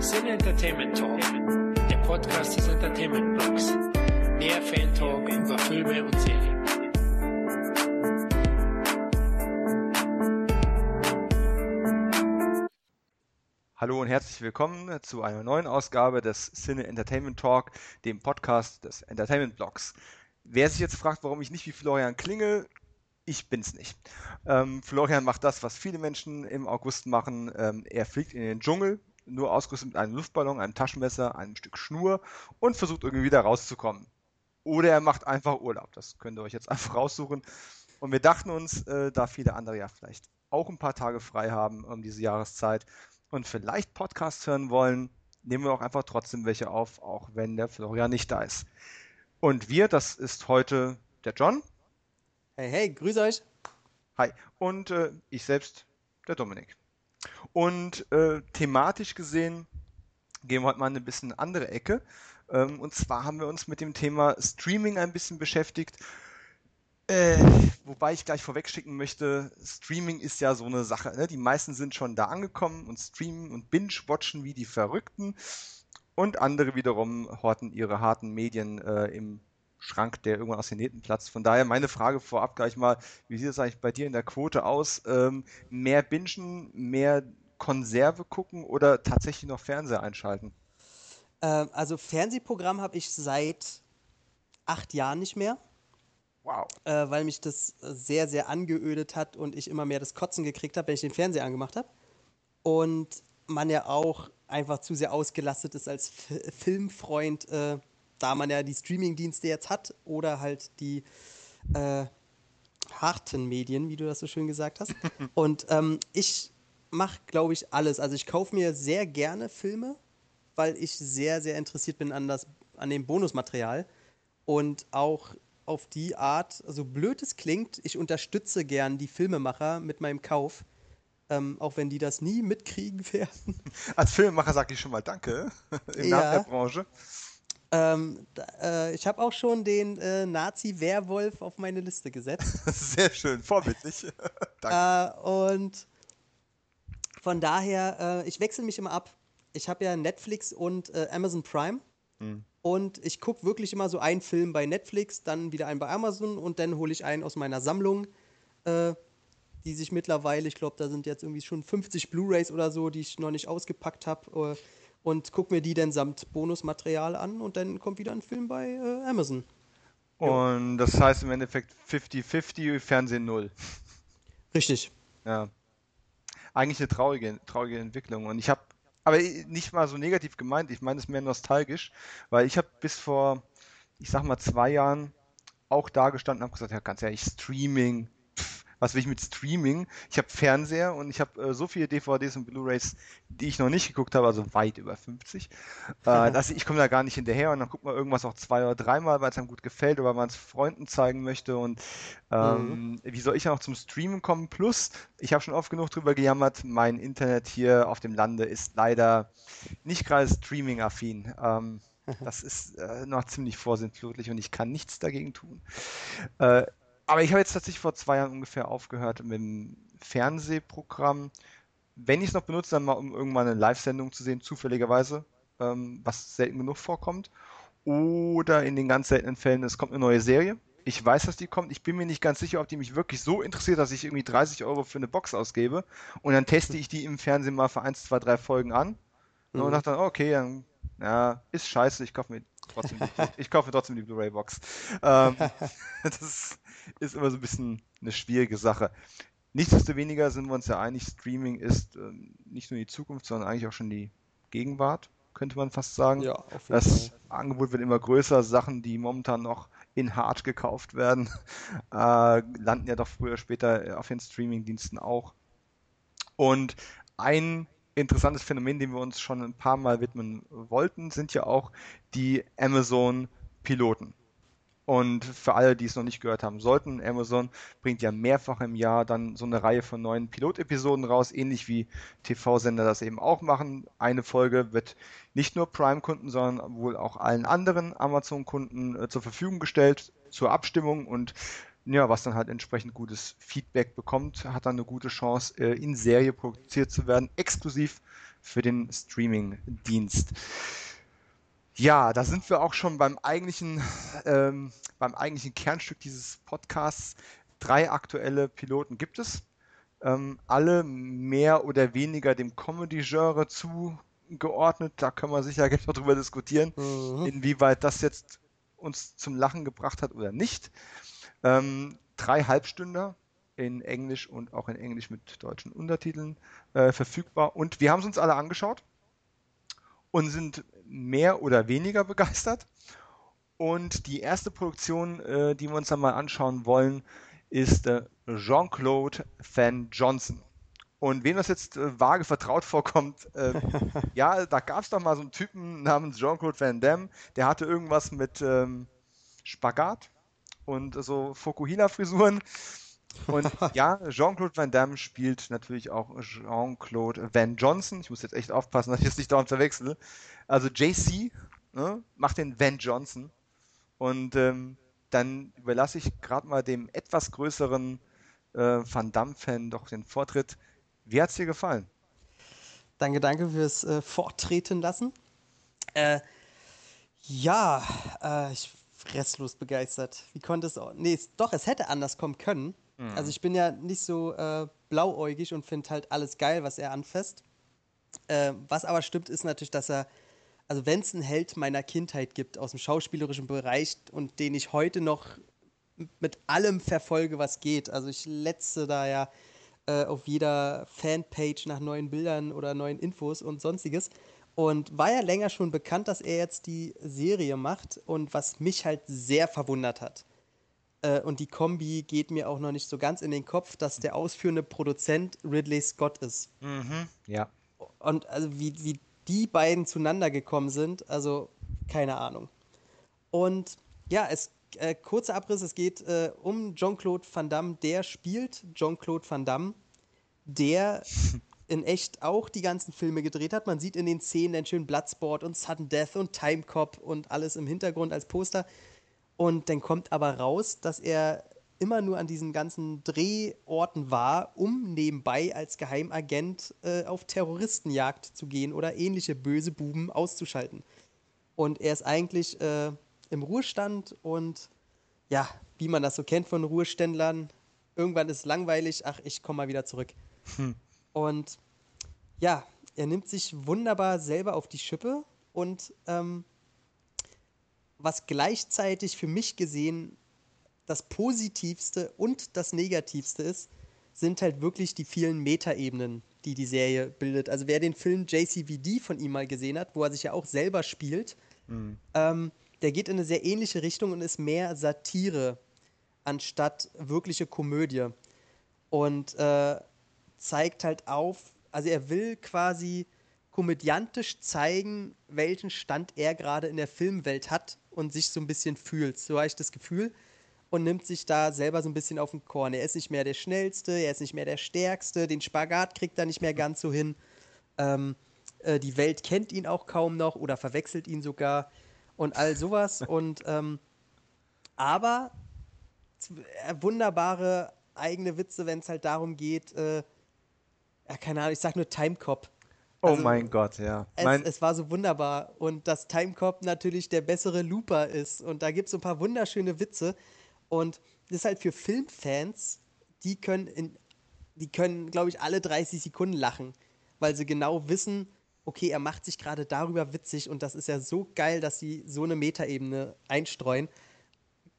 Sin Entertainment Talk, der Podcast des Entertainment Blogs. Mehr Fan Talk über Filme und Serien. Hallo und herzlich willkommen zu einer neuen Ausgabe des Cine Entertainment Talk, dem Podcast des Entertainment Blogs. Wer sich jetzt fragt, warum ich nicht wie Florian klinge, ich bin's nicht. Ähm, Florian macht das, was viele Menschen im August machen. Ähm, er fliegt in den Dschungel, nur ausgerüstet mit einem Luftballon, einem Taschenmesser, einem Stück Schnur und versucht irgendwie wieder rauszukommen. Oder er macht einfach Urlaub. Das könnt ihr euch jetzt einfach raussuchen. Und wir dachten uns, äh, da viele andere ja vielleicht auch ein paar Tage frei haben um diese Jahreszeit und vielleicht Podcasts hören wollen, nehmen wir auch einfach trotzdem welche auf, auch wenn der Florian nicht da ist. Und wir, das ist heute der John. Hey, hey, grüß euch. Hi. Und äh, ich selbst, der Dominik. Und äh, thematisch gesehen gehen wir heute mal in eine bisschen andere Ecke. Ähm, und zwar haben wir uns mit dem Thema Streaming ein bisschen beschäftigt. Äh, wobei ich gleich vorwegschicken möchte, Streaming ist ja so eine Sache. Ne? Die meisten sind schon da angekommen und streamen und binge-watchen wie die Verrückten. Und andere wiederum horten ihre harten Medien äh, im Schrank, der irgendwann aus den Nähten platzt. Von daher meine Frage vorab gleich mal, wie sieht es eigentlich bei dir in der Quote aus? Ähm, mehr bingen, mehr Konserve gucken oder tatsächlich noch Fernseher einschalten? Ähm, also Fernsehprogramm habe ich seit acht Jahren nicht mehr. Wow. Äh, weil mich das sehr, sehr angeödet hat und ich immer mehr das Kotzen gekriegt habe, wenn ich den Fernseher angemacht habe. Und man ja auch einfach zu sehr ausgelastet ist als F Filmfreund, äh, da man ja die Streamingdienste jetzt hat oder halt die äh, harten Medien, wie du das so schön gesagt hast. und ähm, ich mache, glaube ich, alles. Also ich kaufe mir sehr gerne Filme, weil ich sehr, sehr interessiert bin an, das, an dem Bonusmaterial und auch auf die Art, so also blöd es klingt, ich unterstütze gern die Filmemacher mit meinem Kauf, ähm, auch wenn die das nie mitkriegen werden. Als Filmemacher sage ich schon mal Danke im ja. Der Branche. Ähm, äh, ich habe auch schon den äh, Nazi-Werwolf auf meine Liste gesetzt. Sehr schön, vorbildlich. Danke. Äh, und von daher, äh, ich wechsle mich immer ab. Ich habe ja Netflix und äh, Amazon Prime. Mhm. Und ich gucke wirklich immer so einen Film bei Netflix, dann wieder einen bei Amazon und dann hole ich einen aus meiner Sammlung, äh, die sich mittlerweile, ich glaube, da sind jetzt irgendwie schon 50 Blu-rays oder so, die ich noch nicht ausgepackt habe und gucke mir die dann samt Bonusmaterial an und dann kommt wieder ein Film bei äh, Amazon. Und das heißt im Endeffekt 50-50, Fernsehen 0. Richtig. Ja. Eigentlich eine traurige, traurige Entwicklung. Und ich habe, aber nicht mal so negativ gemeint, ich meine es mehr nostalgisch, weil ich habe bis vor, ich sag mal, zwei Jahren auch da gestanden und habe gesagt, ja, ganz ehrlich, Streaming, was will ich mit Streaming? Ich habe Fernseher und ich habe äh, so viele DVDs und Blu-rays, die ich noch nicht geguckt habe, also weit über 50. Äh, dass ich, ich komme da gar nicht hinterher und dann guckt man irgendwas auch zwei oder dreimal, weil es einem gut gefällt oder weil man es Freunden zeigen möchte und ähm, mhm. wie soll ich ja noch zum Streamen kommen? Plus, ich habe schon oft genug drüber gejammert, mein Internet hier auf dem Lande ist leider nicht gerade Streaming-affin. Ähm, das ist äh, noch ziemlich vorsintflutlich und ich kann nichts dagegen tun. Äh, aber ich habe jetzt tatsächlich vor zwei Jahren ungefähr aufgehört mit dem Fernsehprogramm. Wenn ich es noch benutze, dann mal, um irgendwann eine Live-Sendung zu sehen, zufälligerweise, ähm, was selten genug vorkommt. Oder in den ganz seltenen Fällen, es kommt eine neue Serie. Ich weiß, dass die kommt. Ich bin mir nicht ganz sicher, ob die mich wirklich so interessiert, dass ich irgendwie 30 Euro für eine Box ausgebe. Und dann teste ich die im Fernsehen mal für 1, 2, 3 Folgen an. Mhm. Und dachte dann, okay, dann, ja, ist scheiße, ich kaufe mir trotzdem die, ich kaufe trotzdem die Blu-ray-Box. Ähm, das ist immer so ein bisschen eine schwierige Sache. Nichtsdestoweniger sind wir uns ja einig, Streaming ist äh, nicht nur die Zukunft, sondern eigentlich auch schon die Gegenwart, könnte man fast sagen. Ja, das Fall. Angebot wird immer größer, Sachen, die momentan noch in Hard gekauft werden, äh, landen ja doch früher oder später auf den Streaming-Diensten auch. Und ein interessantes Phänomen, dem wir uns schon ein paar Mal widmen wollten, sind ja auch die Amazon-Piloten. Und für alle, die es noch nicht gehört haben sollten, Amazon bringt ja mehrfach im Jahr dann so eine Reihe von neuen Pilotepisoden raus, ähnlich wie TV-Sender das eben auch machen. Eine Folge wird nicht nur Prime-Kunden, sondern wohl auch allen anderen Amazon-Kunden äh, zur Verfügung gestellt zur Abstimmung und ja, was dann halt entsprechend gutes Feedback bekommt, hat dann eine gute Chance, äh, in Serie produziert zu werden, exklusiv für den Streaming-Dienst. Ja, da sind wir auch schon beim eigentlichen, ähm, beim eigentlichen Kernstück dieses Podcasts. Drei aktuelle Piloten gibt es. Ähm, alle mehr oder weniger dem Comedy-Genre zugeordnet. Da können wir sicher jetzt noch drüber diskutieren, mhm. inwieweit das jetzt uns zum Lachen gebracht hat oder nicht. Ähm, drei Halbstünder in Englisch und auch in Englisch mit deutschen Untertiteln äh, verfügbar. Und wir haben es uns alle angeschaut und sind mehr oder weniger begeistert. Und die erste Produktion, äh, die wir uns dann mal anschauen wollen, ist äh, Jean-Claude Van Johnson. Und wem das jetzt äh, vage vertraut vorkommt, äh, ja, da gab es doch mal so einen Typen namens Jean-Claude Van Damme, der hatte irgendwas mit ähm, Spagat und so Fokuhila-Frisuren. Und ja, Jean-Claude Van Damme spielt natürlich auch Jean-Claude Van Johnson. Ich muss jetzt echt aufpassen, dass ich es nicht dauernd verwechsel. Also JC ne, macht den Van Johnson. Und ähm, dann überlasse ich gerade mal dem etwas größeren äh, Van Damme-Fan doch den Vortritt. Wie hat es dir gefallen? Danke, danke fürs äh, Vortreten lassen. Äh, ja, äh, ich restlos begeistert. Wie konnte es auch. Nee, doch, es hätte anders kommen können. Mhm. Also ich bin ja nicht so äh, blauäugig und finde halt alles geil, was er anfasst. Äh, was aber stimmt, ist natürlich, dass er, also wenn es einen Held meiner Kindheit gibt aus dem schauspielerischen Bereich und den ich heute noch mit allem verfolge, was geht. Also ich letze da ja äh, auf jeder Fanpage nach neuen Bildern oder neuen Infos und sonstiges. Und war ja länger schon bekannt, dass er jetzt die Serie macht und was mich halt sehr verwundert hat. Äh, und die Kombi geht mir auch noch nicht so ganz in den Kopf, dass der ausführende Produzent Ridley Scott ist. Mhm, ja. Und also wie, wie die beiden zueinander gekommen sind, also keine Ahnung. Und ja, es äh, kurzer Abriss, es geht äh, um Jean-Claude Van Damme, der spielt Jean-Claude Van Damme, der in echt auch die ganzen Filme gedreht hat. Man sieht in den Szenen den schönen Bloodsport und Sudden Death und Time Cop und alles im Hintergrund als Poster. Und dann kommt aber raus, dass er immer nur an diesen ganzen Drehorten war, um nebenbei als Geheimagent äh, auf Terroristenjagd zu gehen oder ähnliche böse Buben auszuschalten. Und er ist eigentlich äh, im Ruhestand und ja, wie man das so kennt von Ruheständlern, irgendwann ist es langweilig, ach, ich komme mal wieder zurück. Hm. Und ja, er nimmt sich wunderbar selber auf die Schippe und ähm, was gleichzeitig für mich gesehen das Positivste und das Negativste ist, sind halt wirklich die vielen Metaebenen, die die Serie bildet. Also wer den Film JCVD von ihm mal gesehen hat, wo er sich ja auch selber spielt, mhm. ähm, der geht in eine sehr ähnliche Richtung und ist mehr Satire anstatt wirkliche Komödie. Und äh, zeigt halt auf, also er will quasi komödiantisch zeigen, welchen Stand er gerade in der Filmwelt hat und sich so ein bisschen fühlt. So habe ich das Gefühl. Und nimmt sich da selber so ein bisschen auf den Korn. Er ist nicht mehr der Schnellste, er ist nicht mehr der Stärkste, den Spagat kriegt er nicht mehr ganz so hin. Ähm, äh, die Welt kennt ihn auch kaum noch oder verwechselt ihn sogar und all sowas. und ähm, aber äh, wunderbare eigene Witze, wenn es halt darum geht, äh, ja, keine Ahnung, ich sag nur Timecop. Oh also, oh mein Gott, ja. Es, es, war so wunderbar. Und dass Timecop natürlich der bessere Looper ist. Und da gibt es so ein paar wunderschöne Witze. Und das ist halt für Filmfans, die können, in, die können, glaube ich, alle 30 Sekunden lachen. Weil sie genau wissen, okay, er macht sich gerade darüber witzig. Und das ist ja so geil, dass sie so eine Metaebene einstreuen.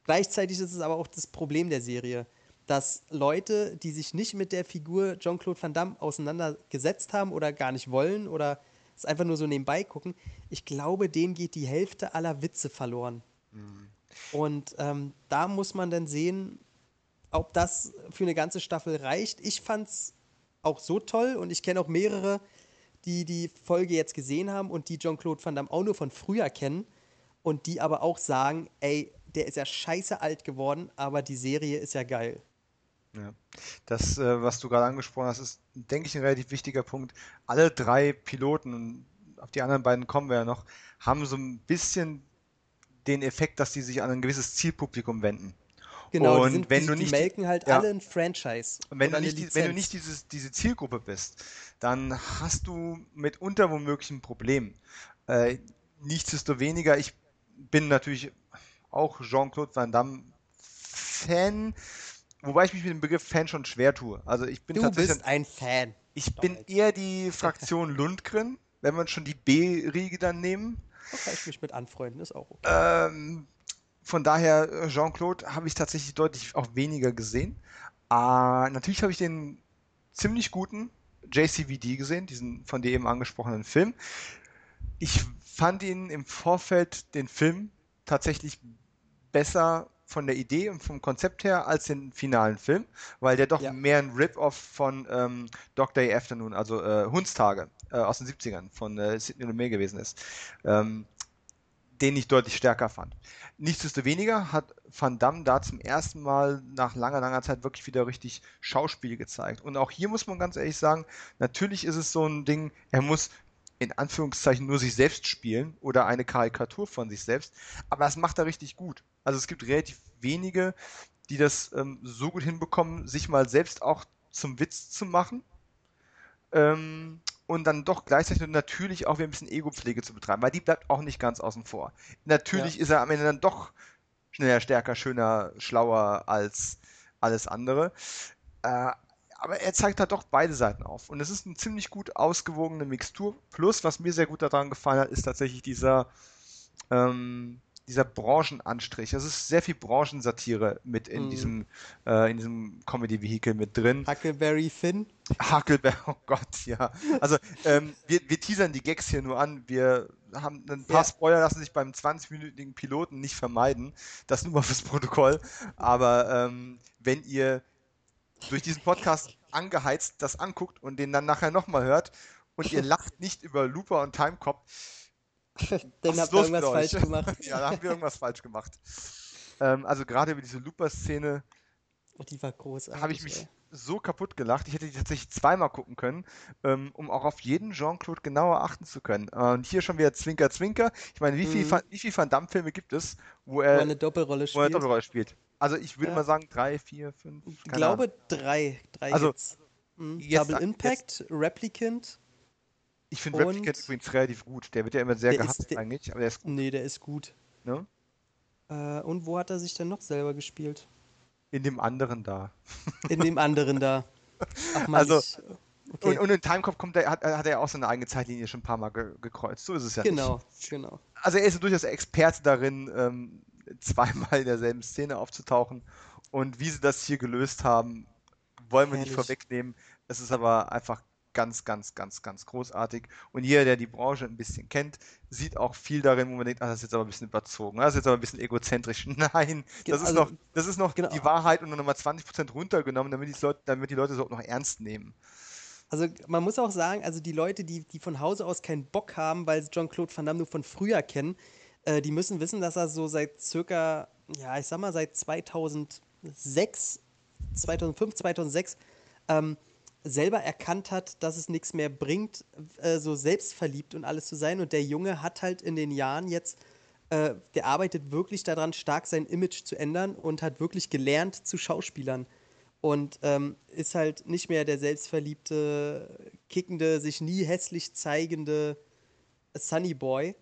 Gleichzeitig ist es aber auch das Problem der Serie dass Leute, die sich nicht mit der Figur Jean-Claude Van Damme auseinandergesetzt haben oder gar nicht wollen oder es einfach nur so nebenbei gucken, ich glaube, denen geht die Hälfte aller Witze verloren. Mhm. Und ähm, da muss man dann sehen, ob das für eine ganze Staffel reicht. Ich fand es auch so toll und ich kenne auch mehrere, die die Folge jetzt gesehen haben und die Jean-Claude Van Damme auch nur von früher kennen und die aber auch sagen, ey, der ist ja scheiße alt geworden, aber die Serie ist ja geil. Ja. Das, äh, was du gerade angesprochen hast, ist, denke ich, ein relativ wichtiger Punkt. Alle drei Piloten, und auf die anderen beiden kommen wir ja noch, haben so ein bisschen den Effekt, dass die sich an ein gewisses Zielpublikum wenden. Genau, die, Und sind, wenn die, du die nicht- melken halt ja. alle ein Franchise. Und wenn du nicht, die, wenn du nicht dieses, diese Zielgruppe bist, dann hast du mitunter womöglich ein Problem. Äh, nichtsdestoweniger, ich bin natürlich auch Jean-Claude Van Damme Fan, wobei ich mich mit dem Begriff Fan schon schwer tue. Also ich bin Du tatsächlich, bist ein Fan. ich bin eher die Fraktion Lundgren, wenn man schon die B-Riege dann nehmen. Da kann ich mich mit anfreunden, ist auch okay. Ähm, von daher, äh, Jean-Claude habe ich tatsächlich deutlich auch weniger gesehen. Äh, natürlich habe ich den ziemlich guten JCVD gesehen, diesen von dir eben angesprochenen Film. Ich fand ihn im Vorfeld, den Film, tatsächlich besser von der Idee und vom Konzept her als den finalen Film, weil der doch Ja. mehr ein Rip-Off von ähm, Dog Day Afternoon, also äh, Hundstage äh, aus den 70ern von äh, Sidney Lumet gewesen ist. Ähm, den ich deutlich stärker fand. Nichtsdestoweniger hat Van Damme da zum ersten Mal nach langer, langer Zeit wirklich wieder richtig Schauspiel gezeigt. Und auch hier muss man ganz ehrlich sagen, natürlich ist es so ein Ding, er muss in Anführungszeichen nur sich selbst spielen oder eine Karikatur von sich selbst, aber das macht er richtig gut. Also es gibt relativ wenige, die das ähm, so gut hinbekommen, sich mal selbst auch zum Witz zu machen. Ähm, und dann doch gleichzeitig natürlich auch wieder ein bisschen Ego-Pflege zu betreiben, weil die bleibt auch nicht ganz außen vor. Natürlich ist er am Ende dann doch schneller, stärker, schöner, schlauer als alles andere. Äh, aber er zeigt da doch beide Seiten auf. Und es ist eine ziemlich gut ausgewogene Mixtur. Plus, was mir sehr gut daran gefallen hat, ist tatsächlich dieser, ähm, dieser Branchenanstrich. Es ist sehr viel Branchensatire mit in Mhm. diesem, äh, in diesem Comedy-Vehikel mit drin. Huckleberry Finn. Huckleberry, oh Gott, ja. Also, ähm, wir, wir teasern die Gags hier nur an. Wir haben ein paar Ja. Spoiler lassen sich beim 20-minütigen Piloten nicht vermeiden. Das nur mal fürs Protokoll. Aber ähm, wenn ihr durch diesen Podcast angeheizt das anguckt und den dann nachher nochmal hört und ihr lacht nicht über Looper und Timecop, Dann habt ihr irgendwas falsch gemacht. ja, da haben wir irgendwas falsch gemacht. Ähm, also gerade über diese Looper-Szene Oh, die war großartig. habe ich mich ey. So kaputt gelacht. Ich hätte die tatsächlich zweimal gucken können, ähm, um auch auf jeden Jean-Claude genauer achten zu können. Äh, und hier schon wieder Zwinker, Zwinker. Ich meine, wie viel, Mhm. Van- viel Van Damme-Filme gibt es, wo Wo er, eine Doppelrolle wo er eine spielt. Doppelrolle spielt? Also ich würde Ja. mal sagen drei, vier, fünf. Ich glaube Ahnung. drei. drei Also, gibt's. Mhm. jetzt- Double Impact, Replicant. Ich finde Replicant übrigens relativ gut. Der wird ja immer sehr ist- gehasst der- eigentlich, aber der ist gut. Nee, der ist gut. Ne? Äh, und wo hat er sich denn noch selber gespielt? In dem anderen da. In dem anderen da. Ach man, Also, ich, okay. Und, und in Timecop kommt er, hat, hat er auch seine eigene Zeitlinie schon ein paar Mal ge gekreuzt. So ist es ja nicht. genau, genau. also er ist durchaus Experte darin, ähm, zweimal in derselben Szene aufzutauchen. Und wie sie das hier gelöst haben, wollen wir nicht Herrlich. vorwegnehmen. Es ist aber einfach ganz, ganz, ganz, ganz großartig. Und jeder, der die Branche ein bisschen kennt, sieht auch viel darin, wo man denkt, ah, das ist jetzt aber ein bisschen überzogen, das ist jetzt aber ein bisschen egozentrisch. Nein, das ist also- noch, das ist noch genau. die Wahrheit und nur nochmal 20% runtergenommen, damit die, Leute, damit die Leute es überhaupt noch ernst nehmen. Also man muss auch sagen, also die Leute, die, die von Hause aus keinen Bock haben, weil sie Jean-Claude Van Damme nur von früher kennen, äh, die müssen wissen, dass er so seit circa, ja, ich sag mal seit 2006, 2005, 2006 ähm, selber erkannt hat, dass es nichts mehr bringt, äh, so selbstverliebt und alles zu sein. Und der Junge hat halt in den Jahren jetzt, äh, der arbeitet wirklich daran, stark sein Image zu ändern und hat wirklich gelernt zu Schauspielern und ähm, ist halt nicht mehr der selbstverliebte, kickende, sich nie hässlich zeigende Sunny Boy.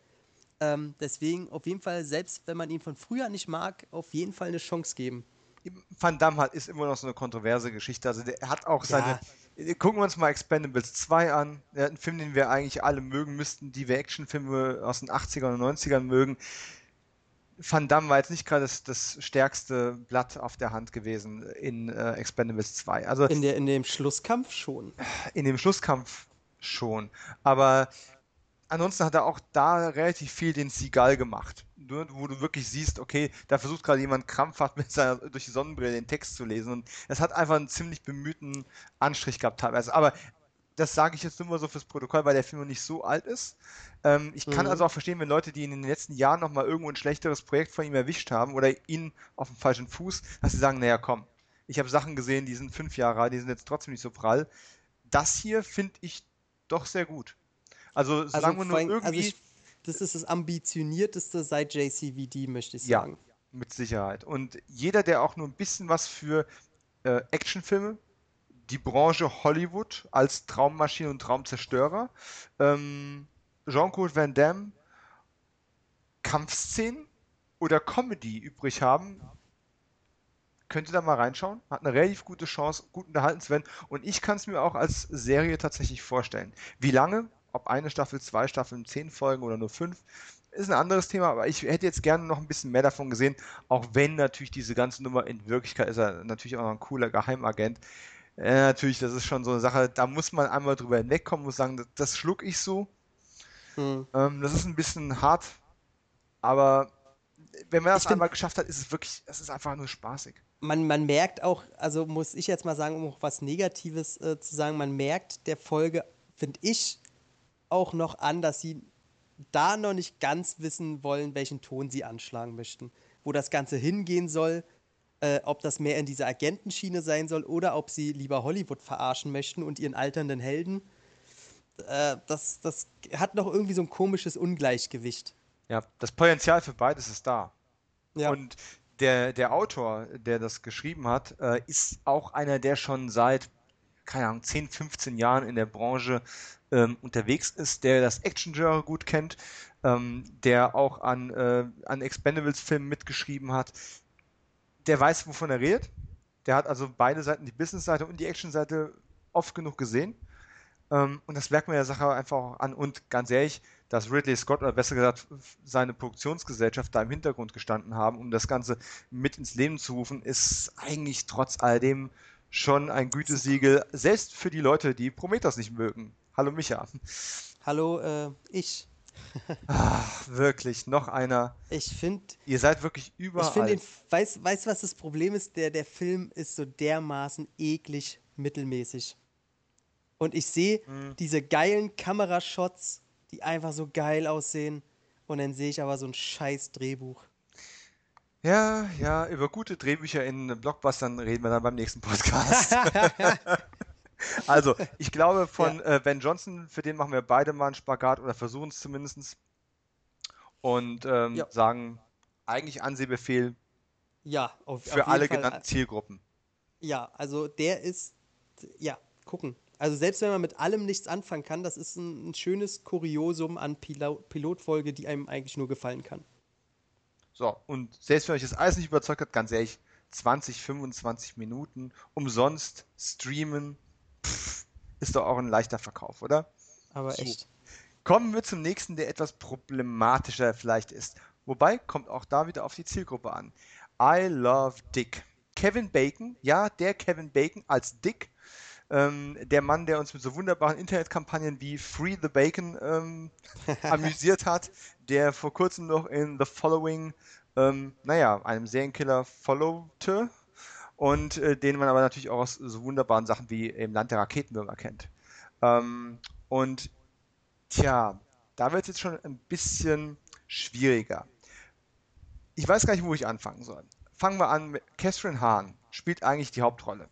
Ähm, deswegen auf jeden Fall, selbst wenn man ihn von früher nicht mag, auf jeden Fall eine Chance geben. Van Damme hat, ist immer noch so eine kontroverse Geschichte. Also der hat auch seine. Ja. Gucken wir uns mal Expendables 2 an. Hat einen Film, den wir eigentlich alle mögen müssten, die wir Actionfilme aus den 80ern und 90ern mögen. Van Damme war jetzt nicht gerade das, das stärkste Blatt auf der Hand gewesen in äh, Expendables 2. Also In, der, in dem Schlusskampf schon. in dem Schlusskampf schon. Aber ansonsten hat er auch da relativ viel den Seagal gemacht. Du, wo du wirklich siehst, okay, da versucht gerade jemand krampfhaft mit seiner, durch die Sonnenbrille den Text zu lesen. Und es hat einfach einen ziemlich bemühten Anstrich gehabt teilweise. Aber das sage ich jetzt nur mal so fürs Protokoll, weil der Film noch nicht so alt ist. Ähm, ich kann Mhm. also auch verstehen, wenn Leute, die in den letzten Jahren nochmal irgendwo ein schlechteres Projekt von ihm erwischt haben oder ihn auf dem falschen Fuß, dass sie sagen, naja, komm, ich habe Sachen gesehen, die sind fünf Jahre alt, die sind jetzt trotzdem nicht so prall. Das hier finde ich doch sehr gut. Also, Also, sagen wir nur allem, irgendwie, also ich, das ist das ambitionierteste seit JCVD, möchte ich Ja. sagen. Mit Sicherheit. Und jeder, der auch nur ein bisschen was für äh, Actionfilme, die Branche Hollywood als Traummaschine und Traumzerstörer, ähm, Jean-Claude Van Damme, Kampfszenen oder Comedy übrig haben, könnt ihr da mal reinschauen. Hat eine relativ gute Chance, gut unterhalten zu werden. Und ich kann es mir auch als Serie tatsächlich vorstellen. Wie lange? Ob eine Staffel, zwei Staffeln, zehn Folgen oder nur fünf, ist ein anderes Thema, aber ich hätte jetzt gerne noch ein bisschen mehr davon gesehen, auch wenn natürlich diese ganze Nummer in Wirklichkeit ist er natürlich auch noch ein cooler Geheimagent. Äh, natürlich, das ist schon so eine Sache, da muss man einmal drüber hinwegkommen und sagen, das, das schluck ich so. Hm. Ähm, das ist ein bisschen hart, aber wenn man das einmal geschafft hat, ist es wirklich, es ist einfach nur spaßig. Man, man merkt auch, also muss ich jetzt mal sagen, um auch was Negatives äh, zu sagen, man merkt der Folge, finde ich, auch noch an, dass sie da noch nicht ganz wissen wollen, welchen Ton sie anschlagen möchten. Wo das Ganze hingehen soll, äh, ob das mehr in dieser Agentenschiene sein soll oder ob sie lieber Hollywood verarschen möchten und ihren alternden Helden. Äh, das, das hat noch irgendwie so ein komisches Ungleichgewicht. Ja, das Potenzial für beides ist da. Ja. Und der, der Autor, der das geschrieben hat, äh, ist auch einer, der schon seit, keine Ahnung, 10, 15 Jahren in der Branche ähm, unterwegs ist, der das Action-Genre gut kennt, ähm, der auch an, äh, an Expendables-Filmen mitgeschrieben hat, der weiß, wovon er redet. Der hat also beide Seiten, die Business-Seite und die Action-Seite, oft genug gesehen. Ähm, und das merkt man der Sache einfach auch an. Und ganz ehrlich, dass Ridley Scott, oder besser gesagt seine Produktionsgesellschaft da im Hintergrund gestanden haben, um das Ganze mit ins Leben zu rufen, ist eigentlich trotz alledem schon ein Gütesiegel, selbst für die Leute, die Prometheus nicht mögen. Hallo Micha. Hallo, äh, ich. Ach, wirklich, noch einer. Ich finde. Ihr seid wirklich überall. Ich finde, weißt du, was das Problem ist? Der, der Film ist so dermaßen eklig mittelmäßig. Und ich sehe mhm. diese geilen Kamerashots, die einfach so geil aussehen. Und dann sehe ich aber so ein scheiß Drehbuch. Ja, ja, über gute Drehbücher in Blockbustern reden wir dann beim nächsten Podcast. Also, ich glaube, von ja. äh, Ben Johnson, für den machen wir beide mal einen Spagat oder versuchen es zumindest. Und ähm, ja. sagen, eigentlich Ansehbefehl ja, auf, für auf alle Fall. genannten Zielgruppen. Ja, also der ist, ja, gucken. Also selbst wenn man mit allem nichts anfangen kann, das ist ein, ein schönes Kuriosum an Pilot Pilotfolge, die einem eigentlich nur gefallen kann. So, und selbst wenn euch das alles nicht überzeugt hat, ganz ehrlich, 20, 25 Minuten umsonst streamen, pff, ist doch auch ein leichter Verkauf, oder? Aber so. echt. Kommen wir zum nächsten, der etwas problematischer vielleicht ist. Wobei, kommt auch da wieder auf die Zielgruppe an. I Love Dick. Kevin Bacon, ja, der Kevin Bacon als Dick, ähm, der Mann, der uns mit so wunderbaren Internetkampagnen wie Free the Bacon ähm, amüsiert hat, der vor kurzem noch in The Following, ähm, naja, einem Serienkiller followte, und äh, den man aber natürlich auch aus so wunderbaren Sachen wie im Land der Raketenwürmer kennt. Ähm, und tja, da wird es jetzt schon ein bisschen schwieriger. Ich weiß gar nicht, wo ich anfangen soll. Fangen wir an mit Catherine Hahn, spielt eigentlich die Hauptrolle.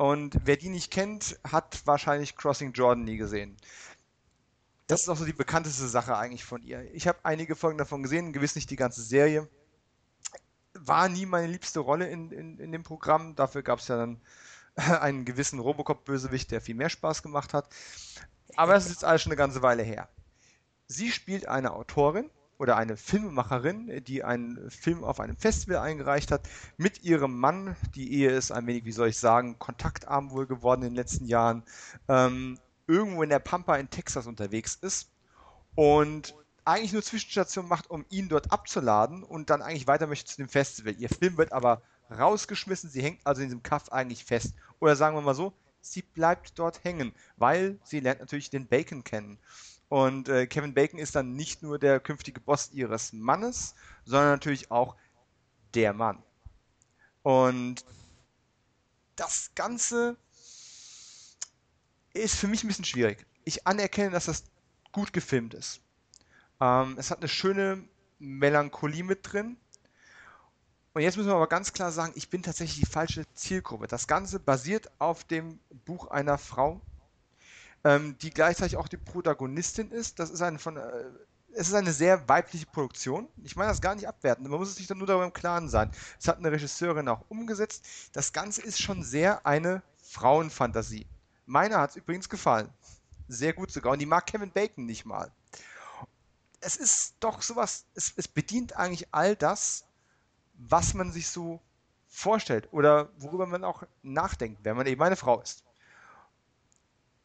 Und wer die nicht kennt, hat wahrscheinlich Crossing Jordan nie gesehen. Das ist auch so die bekannteste Sache eigentlich von ihr. Ich habe einige Folgen davon gesehen, gewiss nicht die ganze Serie war nie meine liebste Rolle in, in, in dem Programm. Dafür gab es ja dann einen gewissen Robocop-Bösewicht, der viel mehr Spaß gemacht hat. Aber das ist jetzt alles schon eine ganze Weile her. Sie spielt eine Autorin oder eine Filmemacherin, die einen Film auf einem Festival eingereicht hat, mit ihrem Mann. Die Ehe ist ein wenig, wie soll ich sagen, kontaktarm wohl geworden in den letzten Jahren. Ähm, irgendwo in der Pampa in Texas unterwegs ist. Und eigentlich nur Zwischenstation macht, um ihn dort abzuladen und dann eigentlich weiter möchte zu dem Festival. Ihr Film wird aber rausgeschmissen, sie hängt also in diesem Kaff eigentlich fest. Oder sagen wir mal so, sie bleibt dort hängen, weil sie lernt natürlich den Bacon kennen. Und äh, Kevin Bacon ist dann nicht nur der künftige Boss ihres Mannes, sondern natürlich auch der Mann. Und das Ganze ist für mich ein bisschen schwierig. Ich anerkenne, dass das gut gefilmt ist. Ähm, es hat eine schöne Melancholie mit drin. Und jetzt müssen wir aber ganz klar sagen, ich bin tatsächlich die falsche Zielgruppe. Das Ganze basiert auf dem Buch einer Frau, ähm, die gleichzeitig auch die Protagonistin ist. Das ist eine von äh, es ist eine sehr weibliche Produktion. Ich meine das gar nicht abwertend. Man muss sich dann nur darüber im Klaren sein. Es hat eine Regisseurin auch umgesetzt. Das Ganze ist schon sehr eine Frauenfantasie. Meiner hat es übrigens gefallen. Sehr gut sogar. Und die mag Kevin Bacon nicht mal. Es ist doch sowas, es, es bedient eigentlich all das, was man sich so vorstellt oder worüber man auch nachdenkt, wenn man eben eine Frau ist